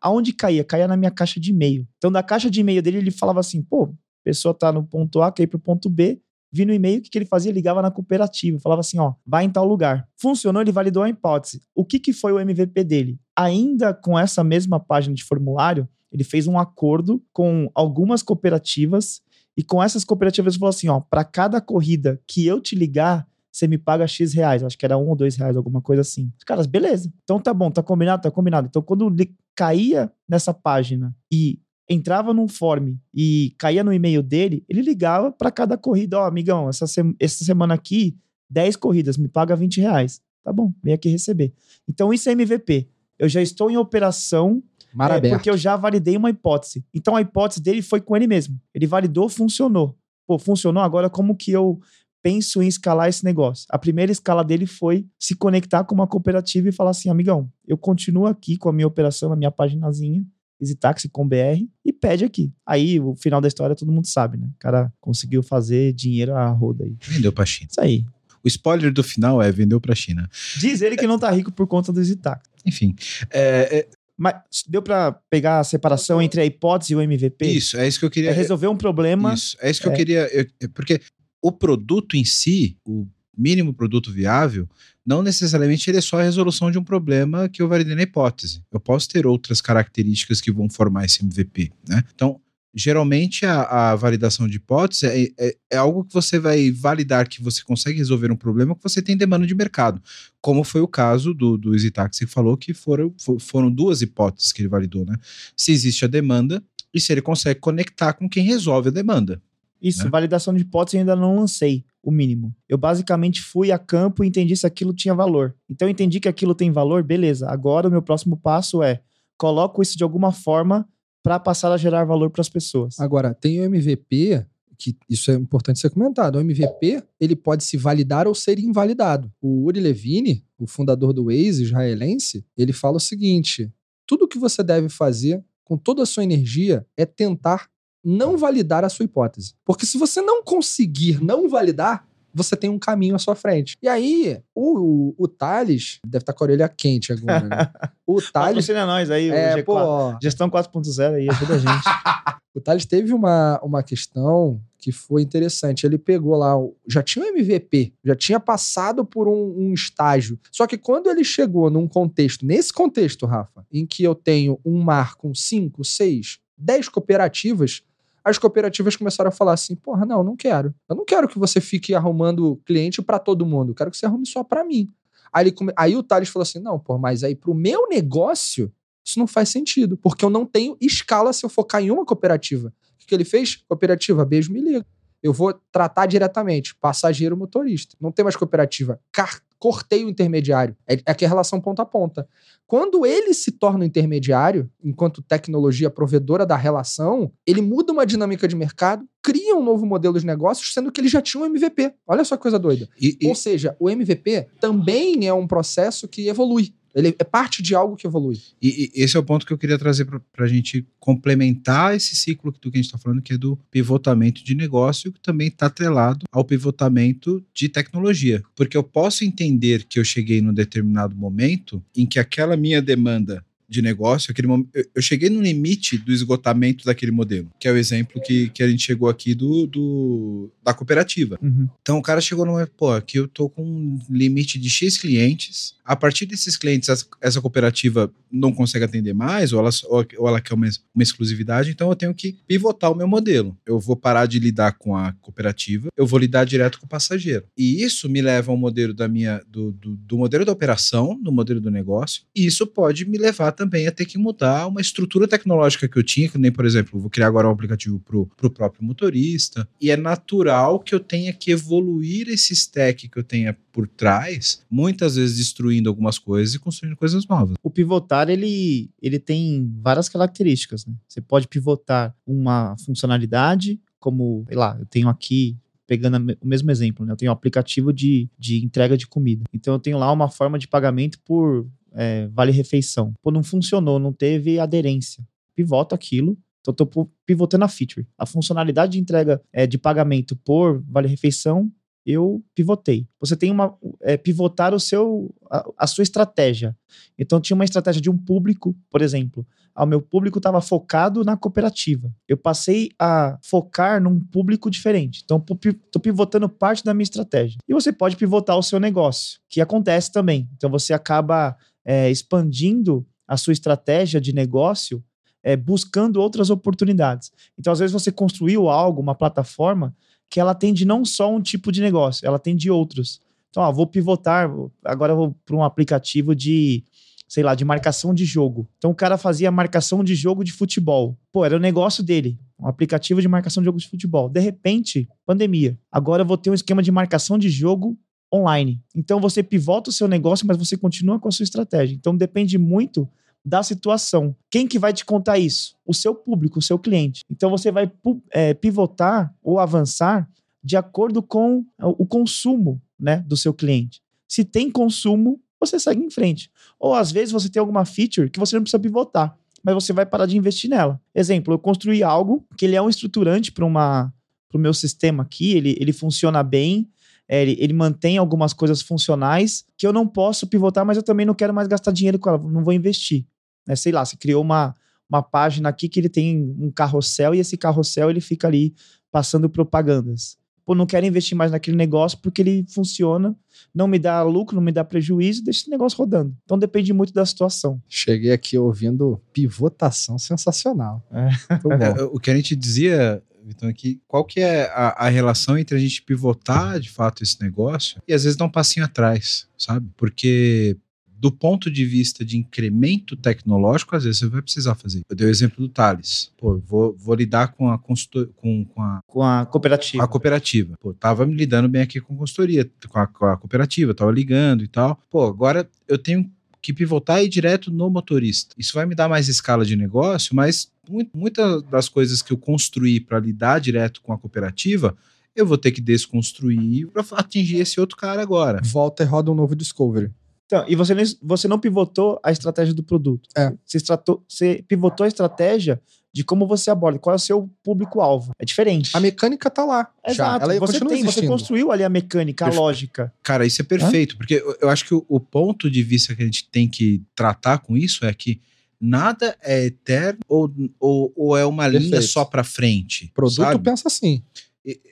aonde caía? Caía na minha caixa de e-mail. Então, da caixa de e-mail dele, ele falava assim, pô, a pessoa tá no ponto A, quer ir pro ponto B, vi no e-mail, o que, que ele fazia? Ligava na cooperativa, falava assim, ó, vai em tal lugar. Funcionou, ele validou a hipótese. O que, que foi o MVP dele? Ainda com essa mesma página de formulário, ele fez um acordo com algumas cooperativas e com essas cooperativas ele falou assim, ó, para cada corrida que eu te ligar, você me paga X reais. Acho que era um ou dois reais, alguma coisa assim. Os caras, beleza. Então tá bom, tá combinado, tá combinado. Então quando caía nessa página e entrava num form e caía no e-mail dele, ele ligava para cada corrida, ó, amigão, essa, se- essa semana aqui, 10 corridas, me paga 20 reais. Tá bom, vem aqui receber. Então isso é MVP. Eu já estou em operação Mar é, aberto. porque eu já validei uma hipótese. Então a hipótese dele foi com ele mesmo. Ele validou, funcionou. Pô, funcionou agora como que eu penso em escalar esse negócio? A primeira escala dele foi se conectar com uma cooperativa e falar assim, amigão, eu continuo aqui com a minha operação, na minha paginazinha, EasyTaxi com BR, e pede aqui. Aí, o final da história, todo mundo sabe, né? O cara conseguiu fazer dinheiro a roda aí. Vendeu pra China. Isso aí. O spoiler do final é vendeu pra China. Diz ele que não tá rico por conta do EasyTaxi. Enfim. é, é, Mas deu pra pegar a separação entre a hipótese e o MVP? isso, é isso que eu queria. É resolver um problema Isso, é isso que eu é. queria. eu- é porque o produto em si, o mínimo produto viável, não necessariamente ele é só a resolução de um problema que eu validei na hipótese. Eu posso ter outras características que vão formar esse MVP, né? Então, geralmente a, a validação de hipótese é, é- é algo que você vai validar que você consegue resolver um problema que você tem demanda de mercado, como foi o caso do, do EasyTaxi que falou que foram, fo- foram duas hipóteses que ele validou, né? Se existe a demanda e se ele consegue conectar com quem resolve a demanda. Isso, né? validação de hipótese eu ainda não lancei o mínimo. Eu basicamente fui a campo e entendi se aquilo tinha valor. Então eu entendi que aquilo tem valor, beleza. Agora o meu próximo passo é coloco isso de alguma forma para passar a gerar valor para as pessoas. Agora, tem o MVP, que isso é importante ser comentado. O MVP, ele pode se validar ou ser invalidado. O Uri Levine, o fundador do Waze israelense, ele fala o seguinte: tudo que você deve fazer com toda a sua energia é tentar não validar a sua hipótese. Porque se você não conseguir não validar, você tem um caminho à sua frente. E aí, o, o, o Thales deve estar com a orelha quente agora, né? O Thales. Patrocina nós aí, É, o G4. pô, Gestão 4.0 aí, ajuda a gente. o Thales teve uma, uma questão que foi interessante. Ele pegou lá, já tinha um MVP, já tinha passado por um, um estágio. Só que quando ele chegou num contexto, nesse contexto, Rafa, em que eu tenho um mar com 5, 6, 10 cooperativas, as cooperativas começaram a falar assim: porra, não, não quero. Eu não quero que você fique arrumando cliente para todo mundo. Eu quero que você arrume só para mim. Aí, come- aí o Thales falou assim: não, pô, mas aí pro meu negócio, isso não faz sentido, porque eu não tenho escala se eu focar em uma cooperativa. O que, que ele fez? Cooperativa, beijo, me liga. Eu vou tratar diretamente, passageiro, motorista. Não tem mais cooperativa. Car- cortei o intermediário. É, é que é relação ponta a ponta. Quando ele se torna um intermediário, enquanto tecnologia provedora da relação, ele muda uma dinâmica de mercado, cria um novo modelo de negócios, sendo que ele já tinha um MVP. Olha só que coisa doida. E, e- Ou seja, o MVP também é um processo que evolui. Ele é parte de algo que evolui. E, e esse é o ponto que eu queria trazer para a gente complementar esse ciclo do que a gente está falando, que é do pivotamento de negócio, que também está atrelado ao pivotamento de tecnologia. Porque eu posso entender que eu cheguei num determinado momento em que aquela minha demanda de negócio, aquele mom- eu, cheguei no limite do esgotamento daquele modelo, que é o exemplo que, que a gente chegou aqui do, do da cooperativa. Uhum. Então o cara chegou numa, pô, aqui eu tô com um limite de X clientes. A partir desses clientes, essa cooperativa não consegue atender mais, ou ela, ou, ou ela quer uma, uma exclusividade, então eu tenho que pivotar o meu modelo. Eu vou parar de lidar com a cooperativa, eu vou lidar direto com o passageiro. E isso me leva ao modelo da minha, do, do, do modelo da operação, do modelo do negócio, e isso pode me levar também a ter que mudar uma estrutura tecnológica que eu tinha, que nem, por exemplo, vou criar agora um aplicativo pro, pro próprio motorista, e é natural que eu tenha que evoluir esse stack que eu tenha por trás, muitas vezes destruindo algumas coisas e construindo coisas novas. O pivotar, ele, ele tem várias características. Né? Você pode pivotar uma funcionalidade, como, sei lá, eu tenho aqui, pegando o mesmo exemplo, né? eu tenho um aplicativo de, de entrega de comida. Então eu tenho lá uma forma de pagamento por é, vale-refeição. Pô, não funcionou, não teve aderência. Pivoto aquilo. Então, tô pivotando a feature. A funcionalidade de entrega é, de pagamento por vale-refeição, eu pivotei. Você tem uma. É, pivotar o seu, a, a sua estratégia. Então, tinha uma estratégia de um público, por exemplo. Ah, O meu público estava focado na cooperativa. Eu passei a focar num público diferente. Então, estou pivotando parte da minha estratégia. E você pode pivotar o seu negócio, que acontece também. Então, você acaba é, expandindo a sua estratégia de negócio, é, buscando outras oportunidades. Então, às vezes, você construiu algo, uma plataforma, que ela atende não só um tipo de negócio, ela atende outros. Então, ó, vou pivotar, agora vou para um aplicativo de, sei lá, de marcação de jogo. Então, o cara fazia marcação de jogo de futebol. Pô, era o negócio dele, um aplicativo de marcação de jogo de futebol. De repente, pandemia. Agora eu vou ter um esquema de marcação de jogo online. Então, você pivota o seu negócio, mas você continua com a sua estratégia. Então, depende muito da situação. Quem que vai te contar isso? O seu público, o seu cliente. Então você vai é, pivotar ou avançar de acordo com o consumo né, do seu cliente. Se tem consumo, você segue em frente. Ou às vezes você tem alguma feature que você não precisa pivotar, mas você vai parar de investir nela. Exemplo, eu construí algo que ele é um estruturante para uma para o meu sistema aqui, ele, ele funciona bem, é, ele, ele mantém algumas coisas funcionais que eu não posso pivotar, mas eu também não quero mais gastar dinheiro com ela, não vou investir. Né? Sei lá, você criou uma, uma página aqui que ele tem um carrossel e esse carrossel ele fica ali passando propagandas. Pô, não quero investir mais naquele negócio porque ele funciona, não me dá lucro, não me dá prejuízo, deixa esse negócio rodando. Então depende muito da situação. Cheguei aqui ouvindo pivotação sensacional. É. Bom. É, o que a gente dizia, Vitão, que qual que é a, a relação entre a gente pivotar de fato esse negócio e às vezes dar um passinho atrás, sabe? Porque do ponto de vista de incremento tecnológico, às vezes você vai precisar fazer. Eu dei o exemplo do Thales. Pô, vou, vou lidar com a, consultor, com, com a Com a cooperativa. a cooperativa. Pô, tava me lidando bem aqui com consultoria, com a, com a cooperativa, tava ligando e tal. Pô, agora eu tenho que pivotar e ir direto no motorista. Isso vai me dar mais escala de negócio, mas muitas das coisas que eu construí para lidar direto com a cooperativa, eu vou ter que desconstruir para atingir esse outro cara agora. Volta e roda um novo Discovery. Então, e você, você não pivotou a estratégia do produto. É. Você, estratou, você pivotou a estratégia de como você aborda, qual é o seu público-alvo. É diferente. A mecânica tá lá. Exato. Já. Ela você, tem, você construiu ali a mecânica, a lógica. Cara, isso é perfeito, porque eu, acho que o, o ponto de vista que a gente tem que tratar com isso é que nada é eterno ou, ou, ou é uma Perfeito. linha só para frente. O produto sabe? pensa assim.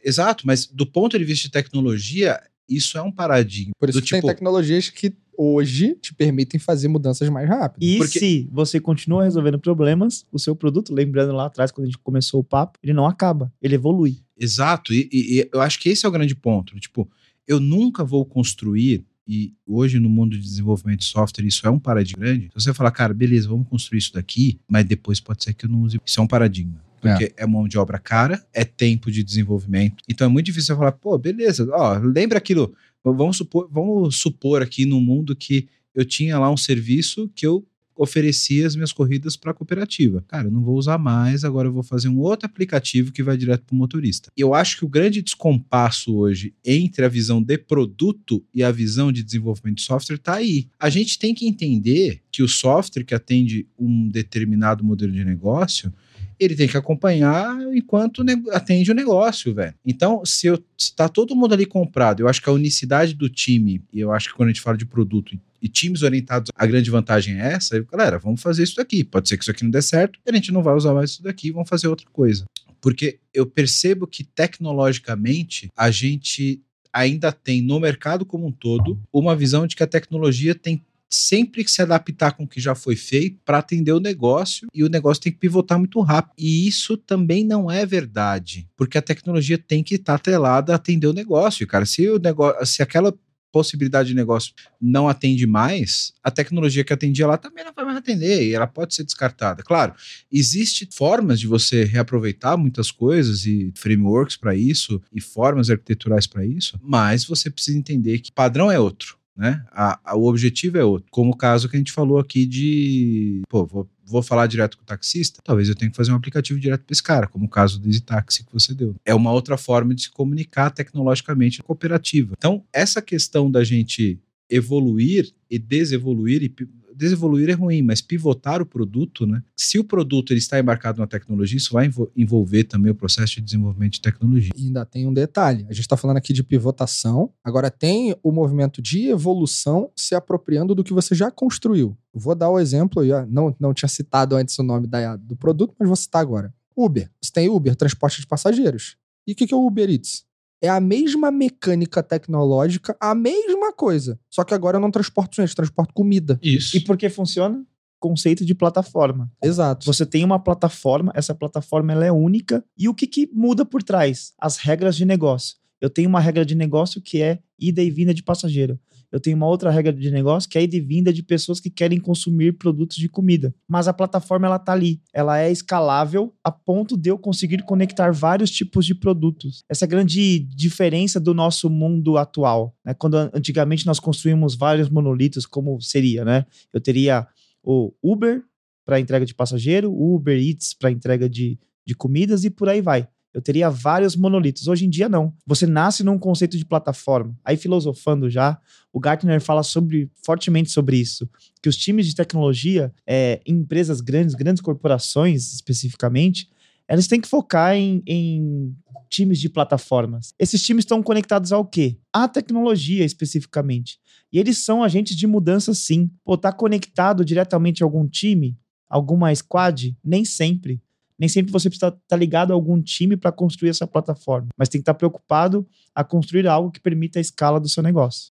Exato, mas do ponto de vista de tecnologia, isso é um paradigma. Por isso que tipo, tem tecnologias que hoje te permitem fazer mudanças mais rápidas. E Porque... se você continua resolvendo problemas, o seu produto, lembrando lá atrás, quando a gente começou o papo, ele não acaba, ele evolui. Exato, e, e, e eu acho que esse é o grande ponto. Tipo, eu nunca vou construir e hoje no mundo de desenvolvimento de software isso é um paradigma grande. Se você falar, cara, beleza, vamos construir isso daqui, mas depois pode ser que eu não use. Isso é um paradigma. Porque é. é mão de obra cara, é tempo de desenvolvimento. Então é muito difícil você falar, pô, beleza, ó, lembra aquilo. Vamos supor, vamos supor aqui no mundo que eu tinha lá um serviço que eu oferecia as minhas corridas para a cooperativa. Cara, eu não vou usar mais, agora eu vou fazer um outro aplicativo que vai direto para o motorista. Eu acho que o grande descompasso hoje entre a visão de produto e a visão de desenvolvimento de software está aí. A gente tem que entender que o software que atende um determinado modelo de negócio ele tem que acompanhar enquanto atende o negócio, velho. Então, se, eu, tá todo mundo ali comprado, eu acho que a unicidade do time, eu acho que quando a gente fala de produto e times orientados, a grande vantagem é essa. galera, vamos fazer isso daqui. Pode ser que isso aqui não dê certo, a gente não vai usar mais isso daqui, vamos fazer outra coisa. Porque eu percebo que tecnologicamente a gente ainda tem no mercado como um todo uma visão de que a tecnologia tem sempre que se adaptar com o que já foi feito para atender o negócio e o negócio tem que pivotar muito rápido. E isso também não é verdade, porque a tecnologia tem que estar tá atrelada a atender o negócio, cara. Se o negócio, se aquela possibilidade de negócio não atende mais, a tecnologia que atendia lá também não vai mais atender e ela pode ser descartada. Claro, existe formas de você reaproveitar muitas coisas e frameworks para isso e formas arquiteturais para isso, mas você precisa entender que padrão é outro né? A, a, o objetivo é outro. Como o caso que a gente falou aqui de, pô, vou, vou falar direto com o taxista, talvez eu tenha que fazer um aplicativo direto para esse cara, como o caso do EasyTaxi que você deu. É uma outra forma de se comunicar tecnologicamente cooperativa. Então, essa questão da gente evoluir e desevoluir e desevoluir é ruim, mas pivotar o produto, né? Se o produto ele está embarcado na tecnologia, isso vai envolver também o processo de desenvolvimento de tecnologia. E ainda tem um detalhe: a gente está falando aqui de pivotação, agora tem o movimento de evolução se apropriando do que você já construiu. Vou dar o exemplo, eu não, não tinha citado antes o nome da, do produto, mas vou citar agora. Uber. Você tem Uber, transporte de passageiros. E o que, que é o Uber Eats? É a mesma mecânica tecnológica, a mesma coisa. Só que agora eu não transporto gente, transporto comida. Isso. E por que funciona? Conceito de plataforma. Exato. Você tem uma plataforma, essa plataforma ela é única. E o que, que muda por trás? As regras de negócio. Eu tenho uma regra de negócio que é ida e vinda de passageiro eu tenho uma outra regra de negócio que é de vinda de pessoas que querem consumir produtos de comida. Mas a plataforma ela tá ali, ela é escalável a ponto de eu conseguir conectar vários tipos de produtos. Essa é grande diferença do nosso mundo atual, né? Quando antigamente nós construímos vários monolitos, como seria, né? Eu teria o Uber para entrega de passageiro, o Uber Eats para entrega de, de comidas e por aí vai eu teria vários monolitos. Hoje em dia, não. Você nasce num conceito de plataforma. Aí, filosofando já, o Gartner fala sobre, fortemente sobre isso, que os times de tecnologia, é, em empresas grandes, grandes corporações especificamente, elas têm que focar em, em times de plataformas. Esses times estão conectados ao quê? À tecnologia, especificamente. E eles são agentes de mudança, sim. Pô, tá conectado diretamente a algum time, alguma squad? Nem sempre nem sempre você precisa estar tá ligado a algum time para construir essa plataforma, mas tem que estar tá preocupado a construir algo que permita a escala do seu negócio.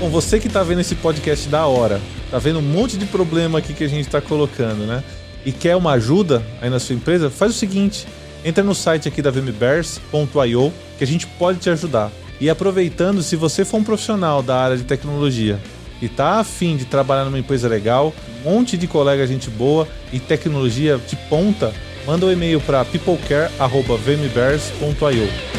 Bom, você que está vendo esse podcast da hora, tá vendo um monte de problema aqui que a gente está colocando, né? E quer uma ajuda aí na sua empresa, faz o seguinte: entra no site aqui da vmbears.io que a gente pode te ajudar. E aproveitando, se você for um profissional da área de tecnologia e tá afim de trabalhar numa empresa legal, um monte de colega gente boa e tecnologia de ponta, manda um e-mail para peoplecare@vmbears.io.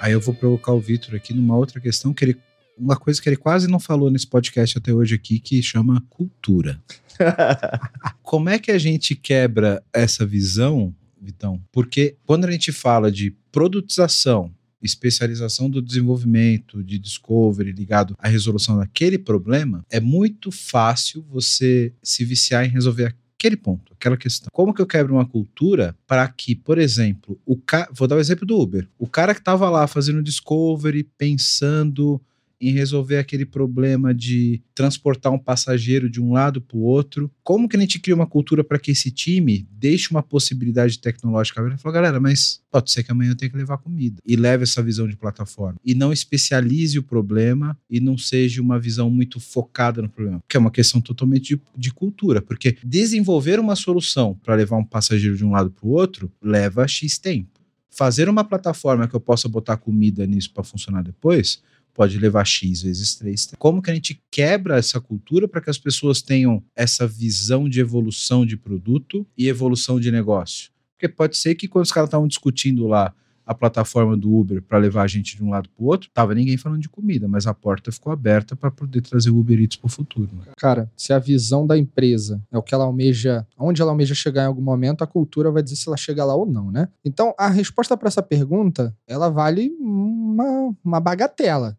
Aí eu vou provocar o Vitor aqui numa outra questão que ele. Uma coisa que ele quase não falou nesse podcast até hoje aqui, que chama cultura. Como é que a gente quebra essa visão, Vitão? Porque quando a gente fala de produtização, especialização do desenvolvimento, de discovery ligado à resolução daquele problema, é muito fácil você se viciar em resolver aquele ponto, aquela questão. Como que eu quebro uma cultura para que, por exemplo, o ca... vou dar o exemplo do Uber. O cara que estava lá fazendo discovery, pensando em resolver aquele problema de transportar um passageiro de um lado para o outro. Como que a gente cria uma cultura para que esse time deixe uma possibilidade tecnológica aberta? Fala, galera, mas pode ser que amanhã eu tenha que levar comida. E leve essa visão de plataforma. E não especialize o problema e não seja uma visão muito focada no problema. Que é uma questão totalmente de, de cultura. Porque desenvolver uma solução para levar um passageiro de um lado para o outro leva X tempo. Fazer uma plataforma que eu possa botar comida nisso para funcionar depois pode levar X vezes 3. Como que a gente quebra essa cultura para que as pessoas tenham essa visão de evolução de produto e evolução de negócio? Porque pode ser que quando os caras estavam discutindo lá a plataforma do Uber para levar a gente de um lado para o outro, tava ninguém falando de comida, mas a porta ficou aberta para poder trazer o Uber Eats para o futuro. Né? Cara, se a visão da empresa é o que ela almeja, onde ela almeja chegar em algum momento, a cultura vai dizer se ela chega lá ou não, né? Então, a resposta para essa pergunta, ela vale uma, uma bagatela.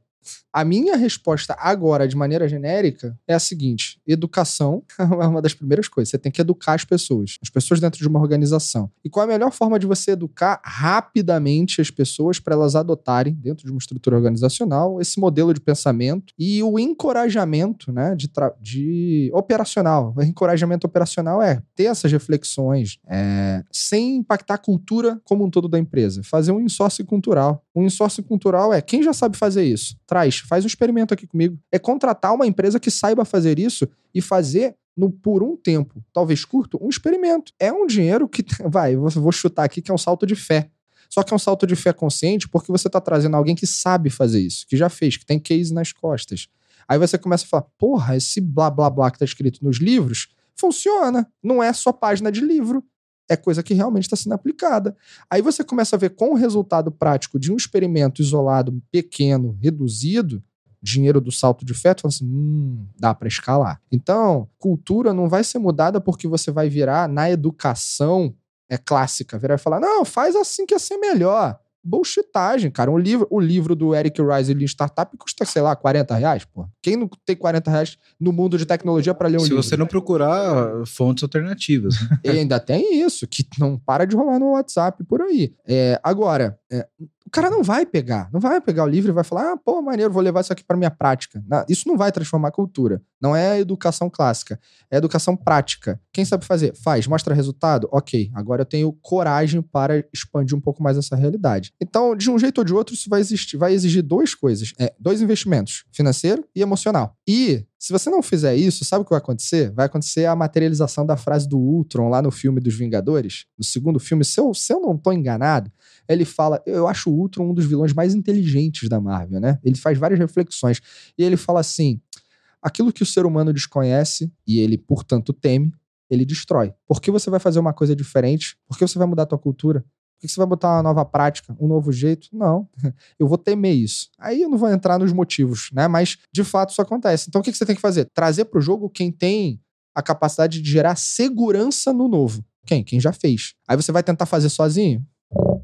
A minha resposta agora, de maneira genérica, é a seguinte: educação é uma das primeiras coisas. Você tem que educar as pessoas, as pessoas dentro de uma organização. E qual é a melhor forma de você educar rapidamente as pessoas para elas adotarem, dentro de uma estrutura organizacional, esse modelo de pensamento e o encorajamento né, de, de operacional. O encorajamento operacional é ter essas reflexões é, sem impactar a cultura como um todo da empresa. Fazer um insourcing cultural. Um insourcing cultural é quem já sabe fazer isso? Traz faz um experimento aqui comigo. É contratar uma empresa que saiba fazer isso e fazer no, por um tempo, talvez curto, um experimento. É um dinheiro que, vai, vou chutar aqui que é um salto de fé. Só que é um salto de fé consciente porque você está trazendo alguém que sabe fazer isso, que já fez, que tem case nas costas. Aí você começa a falar, porra, esse blá blá blá que está escrito nos livros funciona. Não é só página de livro é coisa que realmente está sendo aplicada. Aí você começa a ver com o resultado prático de um experimento isolado, pequeno, reduzido, dinheiro do salto de fé, tu fala assim, hum, dá para escalar. Então, cultura não vai ser mudada porque você vai virar na educação é clássica, virar e falar, não, faz assim que ia ser melhor bullshitagem, cara. Um livro, o livro do Eric Rice de Startup custa, sei lá, 40 reais, pô. Quem não tem 40 reais no mundo de tecnologia para ler um Se livro? Se você não procurar fontes alternativas. E ainda tem isso, que não para de rolar no WhatsApp por aí. É, agora, é, o cara não vai pegar, não vai pegar o livro e vai falar, ah, pô, maneiro, vou levar isso aqui para minha prática. Isso não vai transformar a cultura. Não é educação clássica, é educação prática. Quem sabe fazer? Faz, mostra resultado? Ok, agora eu tenho coragem para expandir um pouco mais essa realidade. Então, de um jeito ou de outro, isso vai, existir, vai exigir duas coisas: é, dois investimentos, financeiro e emocional. E se você não fizer isso, sabe o que vai acontecer? Vai acontecer a materialização da frase do Ultron lá no filme dos Vingadores, no segundo filme. Se eu, se eu não estou enganado, ele fala: Eu acho o Ultron um dos vilões mais inteligentes da Marvel, né? Ele faz várias reflexões. E ele fala assim: aquilo que o ser humano desconhece e ele, portanto, teme, ele destrói. Por que você vai fazer uma coisa diferente? Por que você vai mudar a tua cultura? Por que você vai botar uma nova prática, um novo jeito? Não, eu vou temer isso. Aí eu não vou entrar nos motivos, né? Mas de fato isso acontece. Então o que você tem que fazer? Trazer para o jogo quem tem a capacidade de gerar segurança no novo. Quem? Quem já fez. Aí você vai tentar fazer sozinho?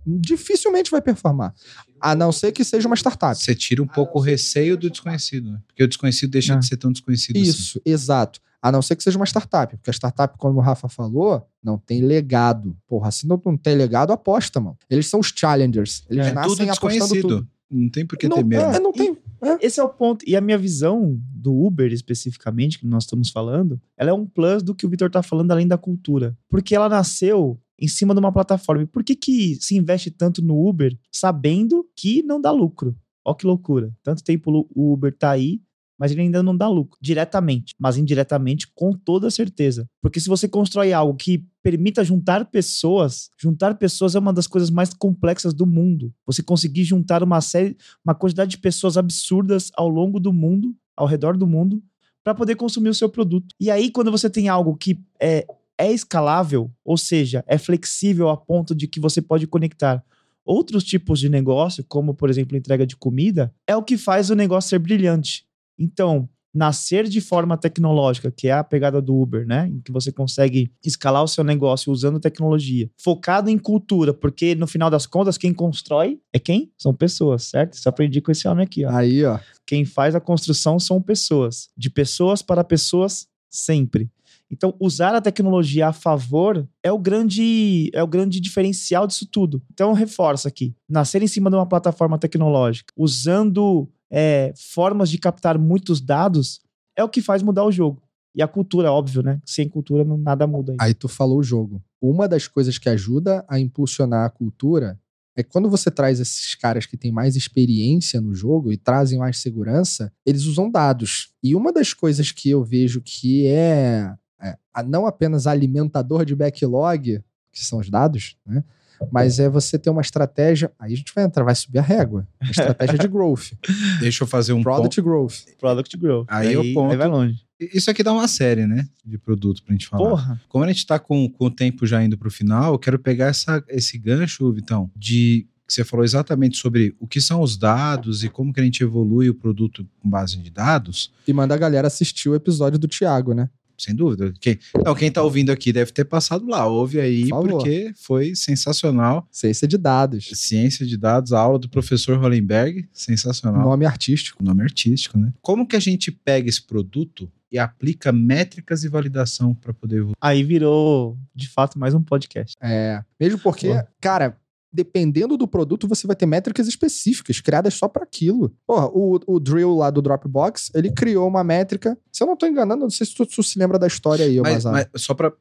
Dificilmente vai performar. A não ser que seja uma startup. Você tira um pouco o receio do desconhecido, né? Porque o desconhecido deixa é. de ser tão desconhecido assim. Isso, assim. exato. A não ser que seja uma startup. Porque a startup, como o Rafa falou, não tem legado. Porra, se não, não tem legado, aposta, mano. Eles são os challengers. Eles é, nascem apostando tudo. Não tem por que ter medo. É, não tem. É. Esse é o ponto. E a minha visão do Uber, especificamente, que nós estamos falando, ela é um plus do que o Vitor tá falando, além da cultura. Porque ela nasceu em cima de uma plataforma. Por que, que se investe tanto no Uber sabendo que não dá lucro? Ó que loucura. Tanto tempo o Uber tá aí, mas ele ainda não dá lucro diretamente, mas indiretamente com toda certeza. Porque se você constrói algo que permita juntar pessoas, juntar pessoas é uma das coisas mais complexas do mundo. Você conseguir juntar uma série, uma quantidade de pessoas absurdas ao longo do mundo, ao redor do mundo, para poder consumir o seu produto. E aí quando você tem algo que é é escalável, ou seja, é flexível a ponto de que você pode conectar outros tipos de negócio, como por exemplo entrega de comida, é o que faz o negócio ser brilhante. Então, nascer de forma tecnológica, que é a pegada do Uber, né? Em que você consegue escalar o seu negócio usando tecnologia, focado em cultura, porque no final das contas, quem constrói é quem? São pessoas, certo? Isso aprendi com esse homem aqui, ó. Aí, ó. Quem faz a construção são pessoas. De pessoas para pessoas, sempre. Então, usar a tecnologia a favor é o grande é o grande diferencial disso tudo. Então, reforça aqui. Nascer em cima de uma plataforma tecnológica, usando é, formas de captar muitos dados, é o que faz mudar o jogo. E a cultura, óbvio, né? Sem cultura, nada muda. Aí. Aí tu falou o jogo. Uma das coisas que ajuda a impulsionar a cultura é que quando você traz esses caras que têm mais experiência no jogo e trazem mais segurança, eles usam dados. E uma das coisas que eu vejo que é, é não apenas alimentador de backlog, que são os dados, né? Mas é você ter uma estratégia. Aí a gente vai entrar, vai subir a régua. Uma estratégia de growth. Deixa eu fazer um Product growth. Product Growth. Aí é o ponto. Aí vai longe. Isso aqui dá uma série, né? De produto pra gente falar. Porra. Como a gente tá com, com o tempo já indo pro final, eu quero pegar essa, esse gancho, Vitão, de que você falou exatamente sobre o que são os dados e como que a gente evolui o produto com base em dados. E manda a galera assistir o episódio do Thiago, né? Sem dúvida. Quem, não, quem tá ouvindo aqui deve ter passado lá. Ouve aí, Por porque foi sensacional. Ciência de dados. Ciência de dados, a aula do professor Hollenberg, sensacional. Nome artístico. nome artístico, né? Como que a gente pega esse produto e aplica métricas e validação para poder evoluir? Aí virou, de fato, mais um podcast. É. Mesmo porque, Pô. cara, dependendo do produto, você vai ter métricas específicas criadas só para aquilo. Porra, o, o Drill lá do Dropbox, ele criou uma métrica. Se eu não tô enganando, não sei se tu, tu se lembra da história aí, Mas, mas só para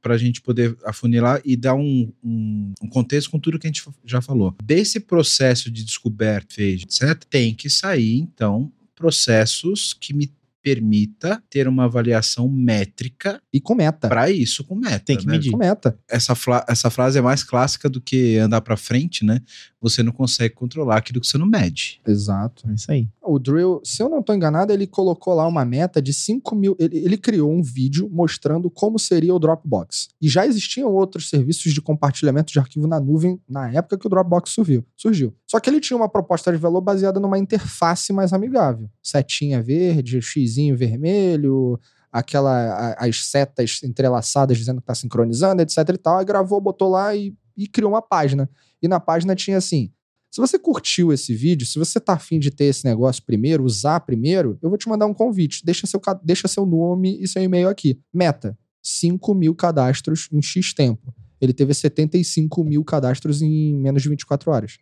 para a gente poder afunilar e dar um, um, um contexto com tudo que a gente já falou. Desse processo de descoberta, fez, etc., tem que sair, então, processos que me permita ter uma avaliação métrica E com meta. para isso com meta. Tem que né? medir. Com meta. essa, essa frase é mais clássica do que andar para frente, né? Você não consegue controlar aquilo que você não mede. Exato. É isso aí. O Drill, se eu não tô enganado, ele colocou lá uma meta de 5 mil. Ele, ele criou um vídeo mostrando como seria o Dropbox. E já existiam outros serviços de compartilhamento de arquivo na nuvem na época que o Dropbox surgiu. surgiu. Só que ele tinha uma proposta de valor baseada numa interface mais amigável. Setinha verde, vermelho, aquela a- as setas entrelaçadas dizendo que tá sincronizando, etc e tal. Aí gravou, botou lá e, e criou uma página. E na página tinha assim: se você curtiu esse vídeo, se você tá afim de ter esse negócio primeiro, usar primeiro, eu vou te mandar um convite. Deixa seu, deixa seu nome e seu e-mail aqui. Meta: 5 mil cadastros em X tempo. Ele teve 75 mil cadastros em menos de 24 horas.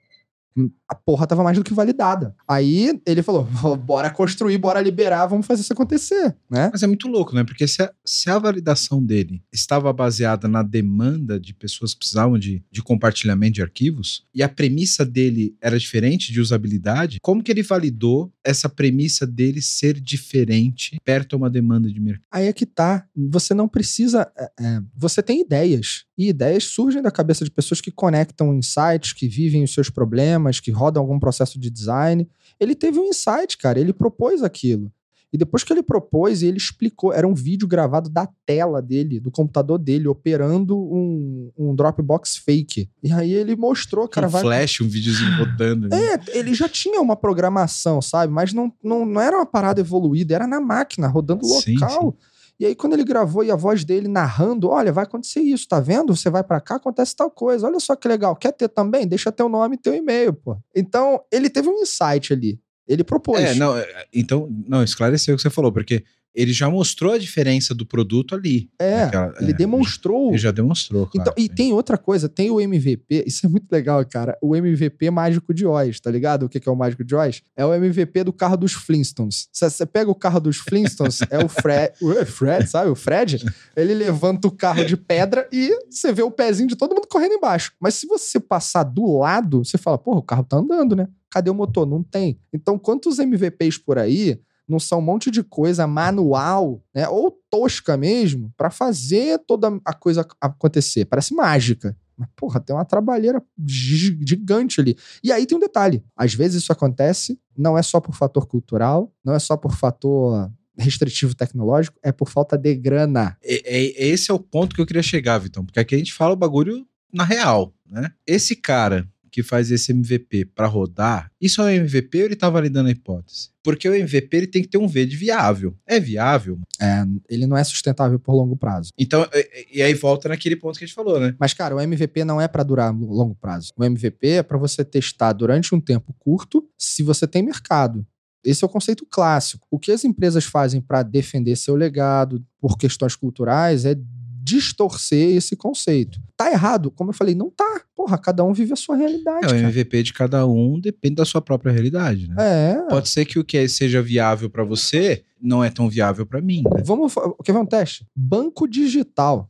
A porra tava mais do que validada. Aí ele falou: "Vó, bora construir, bora liberar, vamos fazer isso acontecer, né? Mas é muito louco, né? Porque se a, se a validação dele estava baseada na demanda de pessoas que precisavam de, de compartilhamento de arquivos, e a premissa dele era diferente de usabilidade, como que ele validou essa premissa dele ser diferente perto a uma demanda de mercado? Aí é que tá. Você não precisa. é, é, você tem ideias. E ideias surgem da cabeça de pessoas que conectam insights, que vivem os seus problemas, que rodam algum processo de design. Ele teve um insight, cara. Ele propôs aquilo. E depois que ele propôs, ele explicou. Era um vídeo gravado da tela dele, do computador dele, operando um, um Dropbox fake. E aí ele mostrou, cara, um vai. flash, um videozinho rodando. né? É, ele já tinha uma programação, sabe? Mas não, não, não era uma parada evoluída, era na máquina, rodando Sim, local. E aí, quando ele gravou e a voz dele narrando, olha, vai acontecer isso, tá vendo? Você vai pra cá, acontece tal coisa. Olha só que legal. Quer ter também? Deixa teu nome e teu e-mail, pô. Então, ele teve um insight ali. Ele propôs. É, não, é, então, não, esclareceu o que você falou, porque ele já mostrou a diferença do produto ali. É, ele é, demonstrou. Ele já demonstrou, claro. Então, e tem outra coisa, tem o MVP, isso é muito legal, cara. O MVP mágico de Oz, tá ligado? O que que é o mágico de Oz? É o MVP do carro dos Flintstones. Se você pega o carro dos Flintstones, é o Fred, o Fred, sabe? O Fred, ele levanta o carro de pedra e você vê o pezinho de todo mundo correndo embaixo. Mas se você passar do lado, você fala, porra, o carro tá andando, né? Cadê o motor? Não tem. Então, quantos MVPs por aí não são um monte de coisa manual, né? Ou tosca mesmo, pra fazer toda a coisa acontecer. Parece mágica. Mas, porra, tem uma trabalheira gi- gigante ali. E aí tem um detalhe: às vezes isso acontece, não é só por fator cultural, não é só por fator restritivo tecnológico, é por falta de grana. É- esse é o ponto que eu queria chegar, Vitão, porque aqui a gente fala o bagulho na real, né? Esse cara que faz esse MVP para rodar, isso é um MVP ou ele tá validando a hipótese? Porque o MVP ele tem que ter um V de viável. É viável? É, ele não é sustentável por longo prazo. Então, e, e aí volta naquele ponto que a gente falou, né? Mas, cara, o MVP não é para durar longo prazo. O MVP é para você testar durante um tempo curto se você tem mercado. Esse é o conceito clássico. O que as empresas fazem para defender seu legado por questões culturais é distorcer esse conceito. Tá errado? Como eu falei, não tá. Porra, cada um vive a sua realidade. É, o MVP de cada um depende da sua própria realidade, né? É. Pode ser que o que seja viável para você não é tão viável para mim. Né? Vamos. Quer ver um teste? Banco digital.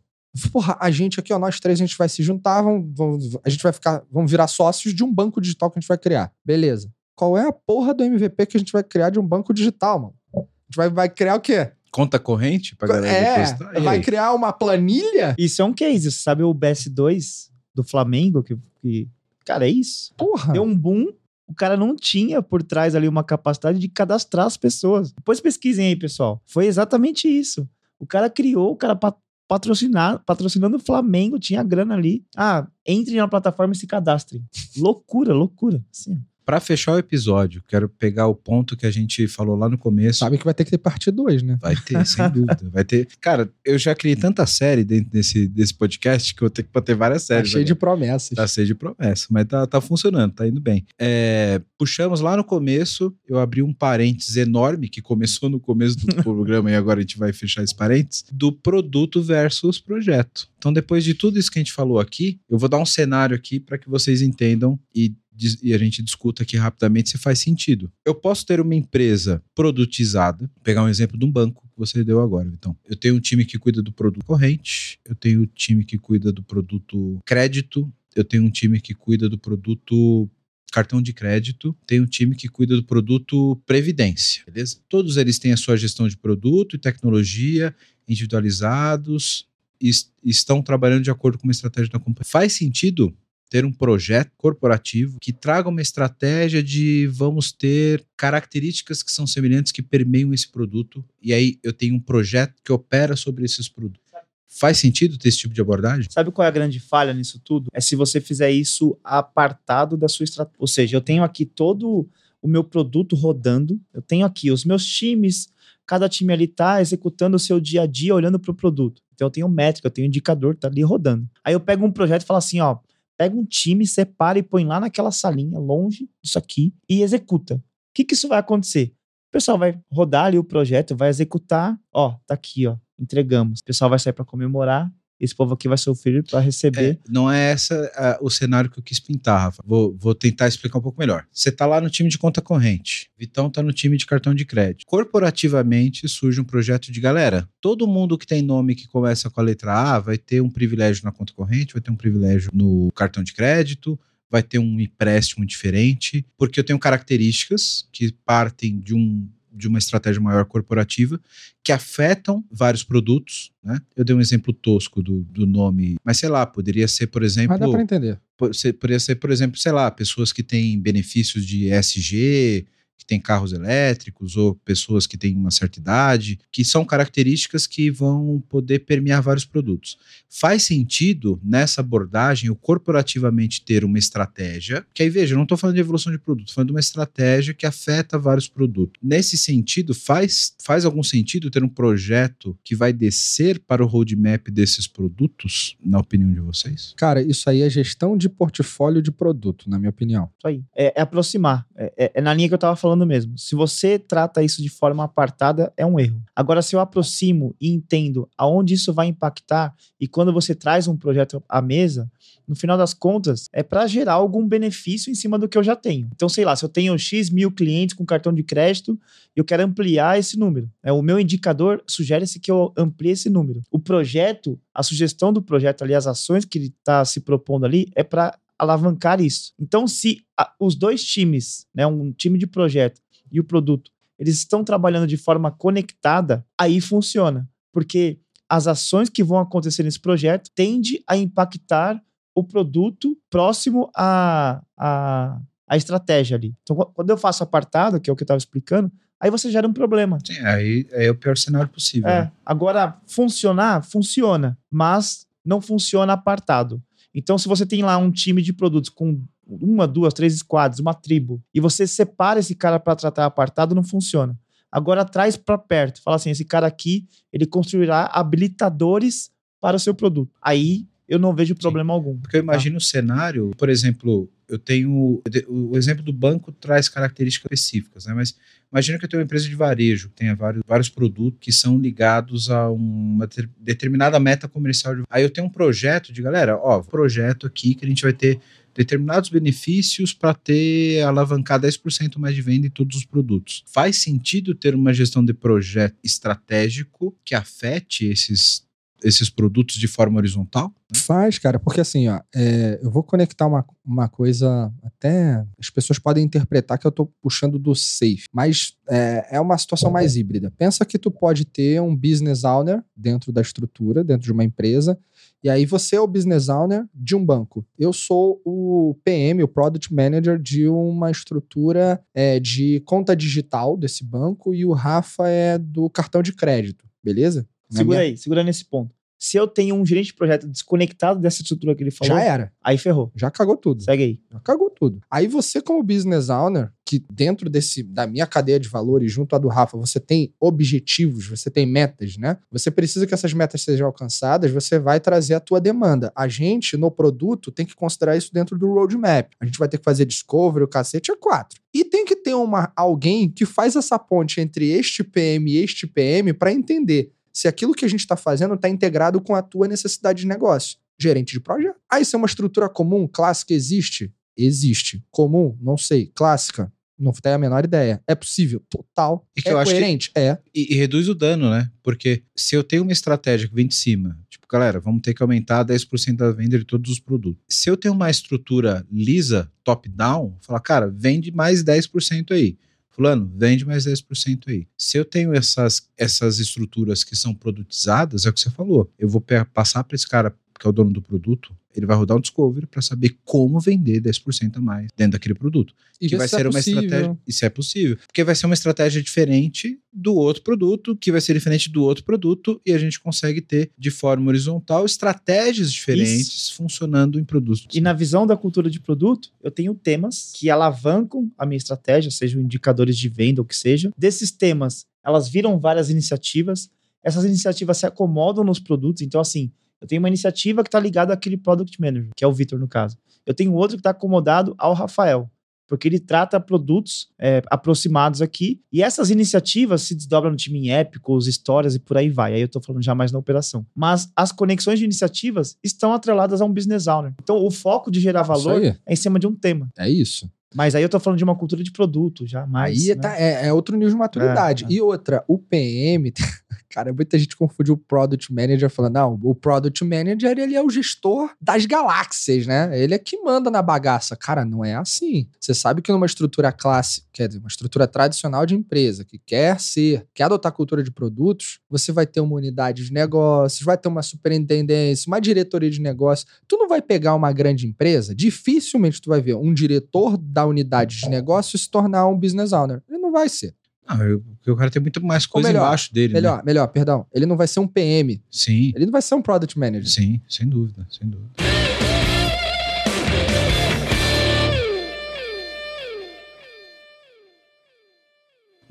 Porra, a gente aqui, ó, nós três, a gente vai se juntar, vamos, vamos, a gente vai ficar, vamos virar sócios de um banco digital que a gente vai criar. Beleza. Qual é a porra do MVP que a gente vai criar de um banco digital, mano? A gente vai, vai criar o quê? Conta corrente pra galera É, depositar? Vai aí? criar uma planilha? Isso é um case. Você sabe o BS2 do Flamengo? Que, que- Cara, é isso. Porra. Deu um boom. O cara não tinha por trás ali uma capacidade de cadastrar as pessoas. Depois pesquisem aí, pessoal. Foi exatamente isso. O cara criou, o cara pa- patrocinar, patrocinando o Flamengo, tinha grana ali. Ah, entre na plataforma e se cadastrem. loucura, loucura. Assim, ó. Pra fechar o episódio, quero pegar o ponto que a gente falou lá no começo. Sabe que vai ter que ter parte 2, né? Vai ter, sem dúvida. Vai ter. Cara, eu já criei tanta série dentro desse, desse podcast que eu vou ter que ter várias Tá séries. cheio de agora. promessas. Tá cheio de promessa, mas tá, tá funcionando, tá indo bem. É, puxamos lá no começo, eu abri um parênteses enorme, que começou no começo do programa e agora a gente vai fechar esse parênteses, do produto versus projeto. Então, depois de tudo isso que a gente falou aqui, eu vou dar um cenário aqui para que vocês entendam e, e a gente discuta aqui rapidamente se faz sentido. Eu posso ter uma empresa produtizada, pegar um exemplo de um banco que você deu agora, então. Eu tenho um time que cuida do produto corrente, eu tenho um time que cuida do produto crédito, eu tenho um time que cuida do produto cartão de crédito, tem um time que cuida do produto previdência, beleza? Todos eles têm a sua gestão de produto e tecnologia individualizados e es- estão trabalhando de acordo com uma estratégia da companhia. Faz sentido ter um projeto corporativo que traga uma estratégia de vamos ter características que são semelhantes que permeiam esse produto e aí eu tenho um projeto que opera sobre esses produtos. Faz sentido ter esse tipo de abordagem? Sabe qual é a grande falha nisso tudo? É se você fizer isso apartado da sua estratégia. Ou seja, eu tenho aqui todo o meu produto rodando, eu tenho aqui os meus times, cada time ali tá executando o seu dia a dia olhando para o produto. Então eu tenho métrica, eu tenho indicador, tá ali rodando. Aí eu pego um projeto e falo assim, ó, pega um time, separa e põe lá naquela salinha, longe disso aqui, e executa. O que que isso vai acontecer? O pessoal vai rodar ali o projeto, vai executar, ó, tá aqui, ó, entregamos. O pessoal vai sair para comemorar, esse povo aqui vai sofrer para receber. É, não é essa o cenário que eu quis pintar, Rafa. Vou, vou tentar explicar um pouco melhor. Você tá lá no time de conta corrente, Vitão tá no time de cartão de crédito. Corporativamente surge um projeto de galera. Todo mundo que tem nome que começa com a letra A vai ter um privilégio na conta corrente, vai ter um privilégio no cartão de crédito, vai ter um empréstimo diferente, porque eu tenho características que partem de um de uma estratégia maior corporativa que afetam vários produtos, né? Eu dei um exemplo tosco do, do nome, mas sei lá, poderia ser, por exemplo, Mas dá pra entender. poderia ser, por exemplo, sei lá, pessoas que têm benefícios de ESG, que têm carros elétricos, ou pessoas que têm uma certa idade, que são características que vão poder permear vários produtos. Faz sentido nessa abordagem eu corporativamente ter uma estratégia, que aí veja, eu não estou falando de evolução de produto, estou falando de uma estratégia que afeta vários produtos. Nesse sentido, faz, faz algum sentido ter um projeto que vai descer para o roadmap desses produtos, na opinião de vocês? Cara, isso aí é gestão de portfólio de produto, na minha opinião. Isso aí. É, é aproximar. É, é- é na linha que eu tava falando mesmo. Se você trata isso de forma apartada, é um erro. Agora, se eu aproximo e entendo aonde isso vai impactar, e quando você traz um projeto à mesa, no final das contas, é para gerar algum benefício em cima do que eu já tenho. Então, sei lá, se eu tenho X mil clientes com cartão de crédito, eu quero ampliar esse número. É, o meu indicador sugere-se que eu amplie esse número. O projeto, a sugestão do projeto ali, as ações que ele está se propondo ali, é para alavancar isso. Então, se a- os dois times, né, um time de projeto e o produto, eles estão trabalhando de forma conectada, aí funciona. Porque as ações que vão acontecer nesse projeto tende a impactar o produto próximo à, à, à estratégia ali. Então, qu- quando eu faço apartado, que é o que eu estava explicando, aí você gera um problema. Sim, aí é o pior cenário possível. É, né? agora, funcionar, funciona, mas não funciona apartado. Então, se você tem lá um time de produtos com uma, duas, três squads, uma tribo, e você separa esse cara para tratar apartado, não funciona. Agora traz para perto. Fala assim, esse cara aqui, ele construirá habilitadores para o seu produto. Aí eu não vejo problema algum. Porque eu imagino o cenário, por exemplo, eu tenho. O exemplo do banco traz características específicas, né? Mas imagina que eu tenho uma empresa de varejo, que tenha vários, vários produtos que são ligados a uma ter- determinada meta comercial. de- Aí eu tenho um projeto de galera, ó, projeto aqui que a gente vai ter determinados benefícios para ter alavancar 10% mais de venda em todos os produtos. Faz sentido ter uma gestão de projeto estratégico que afete esses, esses produtos de forma horizontal? Faz, cara, porque assim, ó, é, eu vou conectar uma, uma coisa, até as pessoas podem interpretar que eu tô puxando do safe, mas é, é uma situação mais híbrida. Pensa que tu pode ter um business owner dentro da estrutura, dentro de uma empresa, e aí você é o business owner de um banco. Eu sou o PM, o Product Manager de uma estrutura é, de conta digital desse banco, e o Rafa é do cartão de crédito, beleza? Na Segura minha- aí, segura nesse ponto. Se eu tenho um gerente de projeto desconectado dessa estrutura que ele falou, Já era, aí ferrou. já cagou tudo. Segue aí. Já cagou tudo. Aí você, como business owner, que dentro desse da minha cadeia de valores, junto à do Rafa, você tem objetivos, você tem metas, né? Você precisa que essas metas sejam alcançadas, você vai trazer a tua demanda. A gente, no produto, tem que considerar isso dentro do roadmap. A gente vai ter que fazer discovery, o cacete é quatro. E tem que ter uma, alguém que faz essa ponte entre este PM e este PM para entender se aquilo que a gente está fazendo está integrado com a tua necessidade de negócio. Gerente de projeto. Ah, isso é uma estrutura comum, clássica, existe? Existe. Comum? Não sei. Clássica? Não tenho a menor ideia. É possível? Total. E que é eu acho que- coerente? É. E, e reduz o dano, né? Porque se eu tenho uma estratégia que vem de cima, tipo, galera, vamos ter que aumentar 10% da venda de todos os produtos. Se eu tenho uma estrutura lisa, top-down, falar, cara, vende mais 10% aí. Fulano, vende mais 10% aí. Se eu tenho essas, essas estruturas que são produtizadas, é o que você falou. Eu vou passar para esse cara, que é o dono do produto, ele vai rodar um discovery para saber como vender 10% a mais dentro daquele produto E que vai se é ser uma possível. estratégia. Isso é possível. Porque vai ser uma estratégia diferente do outro produto, que vai ser diferente do outro produto, e a gente consegue ter, de forma horizontal, estratégias diferentes funcionando em produtos. E na visão da cultura de produto, eu tenho temas que alavancam a minha estratégia, sejam indicadores de venda ou o que seja. Desses temas, elas viram várias iniciativas. Essas iniciativas se acomodam nos produtos. Então, assim, eu tenho uma iniciativa que está ligada àquele product manager, que é o Vitor, no caso. Eu tenho outro que está acomodado ao Rafael, porque ele trata produtos é, aproximados aqui. E essas iniciativas se desdobram no time em épicos, histórias e por aí vai. Aí eu estou falando já mais na operação. Mas as conexões de iniciativas estão atreladas a um business owner. Então, o foco de gerar valor é em cima de um tema. É isso. Mas aí eu tô falando de uma cultura de produto, já mais. Aí né? tá- é, é outro nível de maturidade. É, é. E outra, o PM, cara, muita gente confunde o Product Manager falando, não, o Product Manager, ele é o gestor das galáxias, né? Ele é que manda na bagaça. Cara, não é assim. Você sabe que numa estrutura clássica, quer dizer, uma estrutura tradicional de empresa, que quer ser, quer adotar cultura de produtos, você vai ter uma unidade de negócios, vai ter uma superintendência, uma diretoria de negócios. Tu não vai pegar uma grande empresa, dificilmente tu vai ver um diretor da unidade de negócio se tornar um business owner. Ele não vai ser. Não, eu- porque o cara tem muito mais coisa melhor, embaixo dele. Melhor, Né? melhor, perdão. Ele não vai ser um PM. Sim, Ele não vai ser um product manager. sim, sem dúvida, sem dúvida.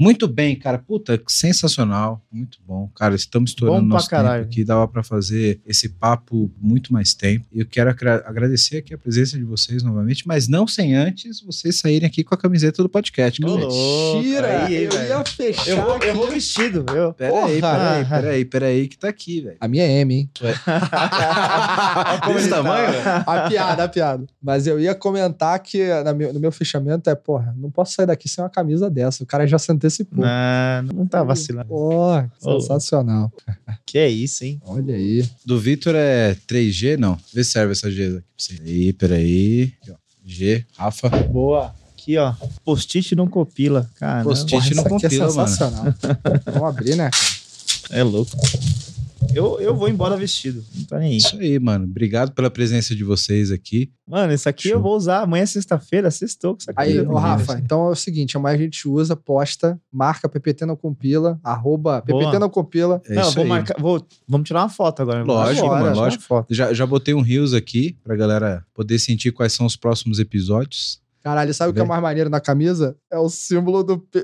Muito bem, cara. Puta, sensacional. Muito bom. Cara, estamos estourando Bom nosso tempo caralho. aqui. Dava pra fazer esse papo muito mais tempo. E eu quero agra- agradecer aqui a presença de vocês novamente, mas não sem antes vocês saírem aqui com a camiseta do podcast. Mentira! aí, eu velho. ia fechar. Eu vou, eu vou vestido. Eu... Pera aí, Porra! pera aí, pera aí, pera aí, que tá aqui, velho. A minha é M, hein? Desse tá. tamanho? A piada, a piada. Mas eu ia comentar que no meu fechamento é, porra, não posso sair daqui sem uma camisa dessa. O cara já se antecipou. Não, não tá vacilando. Porra, Ô. sensacional. Que é isso, hein? Olha aí. Do Vitor é 3G? Não. Vê se serve essa G aqui pra você. Peraí, peraí. Aqui. G, Rafa. Boa. Aqui, ó. Post-it não copila. Cara, Post-it. Não é compila, mano. sensacional. Vamos abrir, né? é louco. Eu, eu vou embora vestido. Não tô nem aí. Isso aí, mano. Obrigado pela presença de vocês aqui. Mano, isso aqui Show. eu vou usar amanhã, é sexta-feira, sextou com essa Aí, ô. Rafa, então é o seguinte, amanhã a gente usa, posta, marca PPT não compila, arroba Boa. PPT não compila. É Não, vou aí. marcar. Vou, vamos tirar uma foto agora. Lógico, Agora, mano, lógico. foto. Já, já botei um Rios aqui pra galera poder sentir quais são os próximos episódios. Caralho, sabe o que é mais maneiro na camisa? É o símbolo do, do,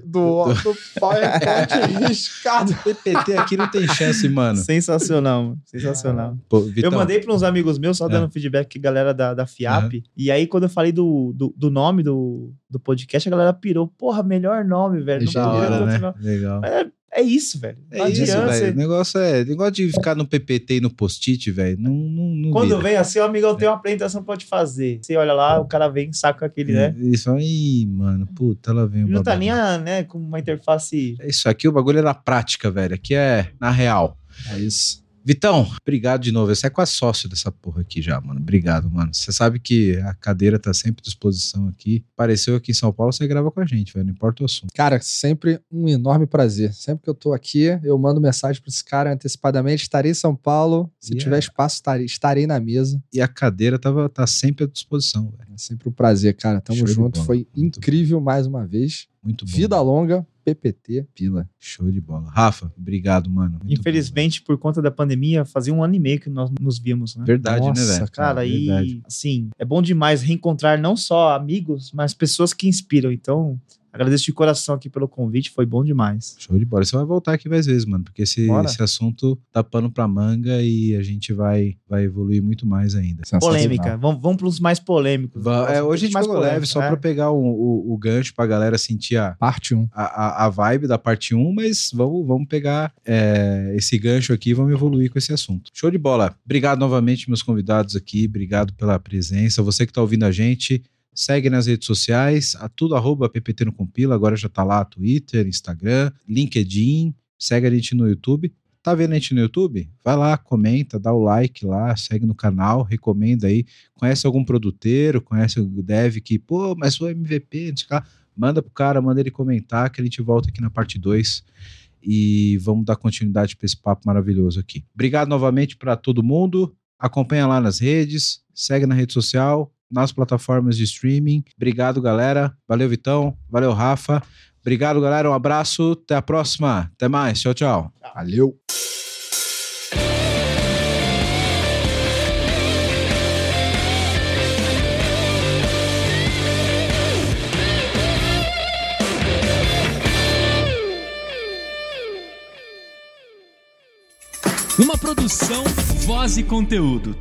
do PowerPoint riscado. PPT aqui não tem chance, mano. Sensacional, mano. Sensacional. Pô, Vitão, eu mandei para uns amigos meus, só É. dando feedback que galera da, da FIAP. E aí, quando eu falei do, do, do nome do, do podcast, a galera pirou. Porra, melhor nome, velho. Não da hora, né? nome. Legal. É, é isso, velho. Não É isso, velho. O negócio é. Negócio de ficar no PPT e no post-it, velho. Não, não, não Quando vira. vem assim, o amigão tem uma apresentação te fazer. Você olha lá, o cara vem, saca aquele, né? Falam, ih, mano, puta, ela vem não tá babado." nem a, né, com uma interface. É isso aqui, o bagulho é na prática, velho. Aqui é na real. É isso. Vitão, obrigado de novo. Você é quase sócio dessa porra aqui já, mano. Obrigado, mano. Você sabe que a cadeira tá sempre à disposição aqui. Apareceu aqui em São Paulo, você grava com a gente, velho. Não importa o assunto. Cara, sempre um enorme prazer. Sempre que eu tô aqui, eu mando mensagem pra esse cara antecipadamente. Estarei em São Paulo. Se Yeah. tiver espaço, estarei, estarei na mesa. E a cadeira tava, tá sempre à disposição, velho. É sempre um prazer, cara. Tamo Show junto. Foi Muito incrível mais uma vez. Muito bom. Vida longa, PPT, pila. Show de bola. Rafa, obrigado, mano. Muito Infelizmente, por conta da pandemia, fazia um ano e meio que nós nos víamos, né? bom. Verdade, Nossa, né, velho? Cara, Verdade. e assim, é bom demais reencontrar não só amigos, mas pessoas que inspiram. Então, agradeço de coração aqui pelo convite, foi bom demais. Show de bola. Você vai voltar aqui mais vezes, mano, porque esse, Bora. esse assunto tá pano pra manga e a gente vai, vai evoluir muito mais ainda. Polêmica, vamos, vamos para os mais polêmicos. Va- é, hoje a gente mais pegou leve só é. pra pegar o, o, o gancho pra galera sentir a, Parte 1. a, a- a vibe da parte 1, mas vamos, vamos pegar é, esse gancho aqui e vamos evoluir com esse assunto. Show de bola. Obrigado novamente, meus convidados aqui. Obrigado pela presença. Você que tá ouvindo a gente, segue nas redes sociais, a tudo arroba PPT no Compila. Agora já tá lá Twitter, Instagram, LinkedIn. Segue a gente no YouTube. Tá vendo a gente no YouTube? Vai lá, comenta, dá o like lá, segue no canal, recomenda aí. Conhece algum produteiro, conhece o dev que, pô, mas o MVP, não sei lá. Manda pro cara, manda ele comentar que a gente volta aqui na parte 2 e vamos dar continuidade para esse papo maravilhoso aqui. Obrigado novamente para todo mundo. Acompanha lá nas redes, segue na rede social, nas plataformas de streaming. Obrigado, galera. Valeu, Vitão. Valeu, Rafa. Obrigado, galera. Um abraço. Até a próxima. Até mais. Tchau, tchau. Valeu. Uma produção, voz e conteúdo.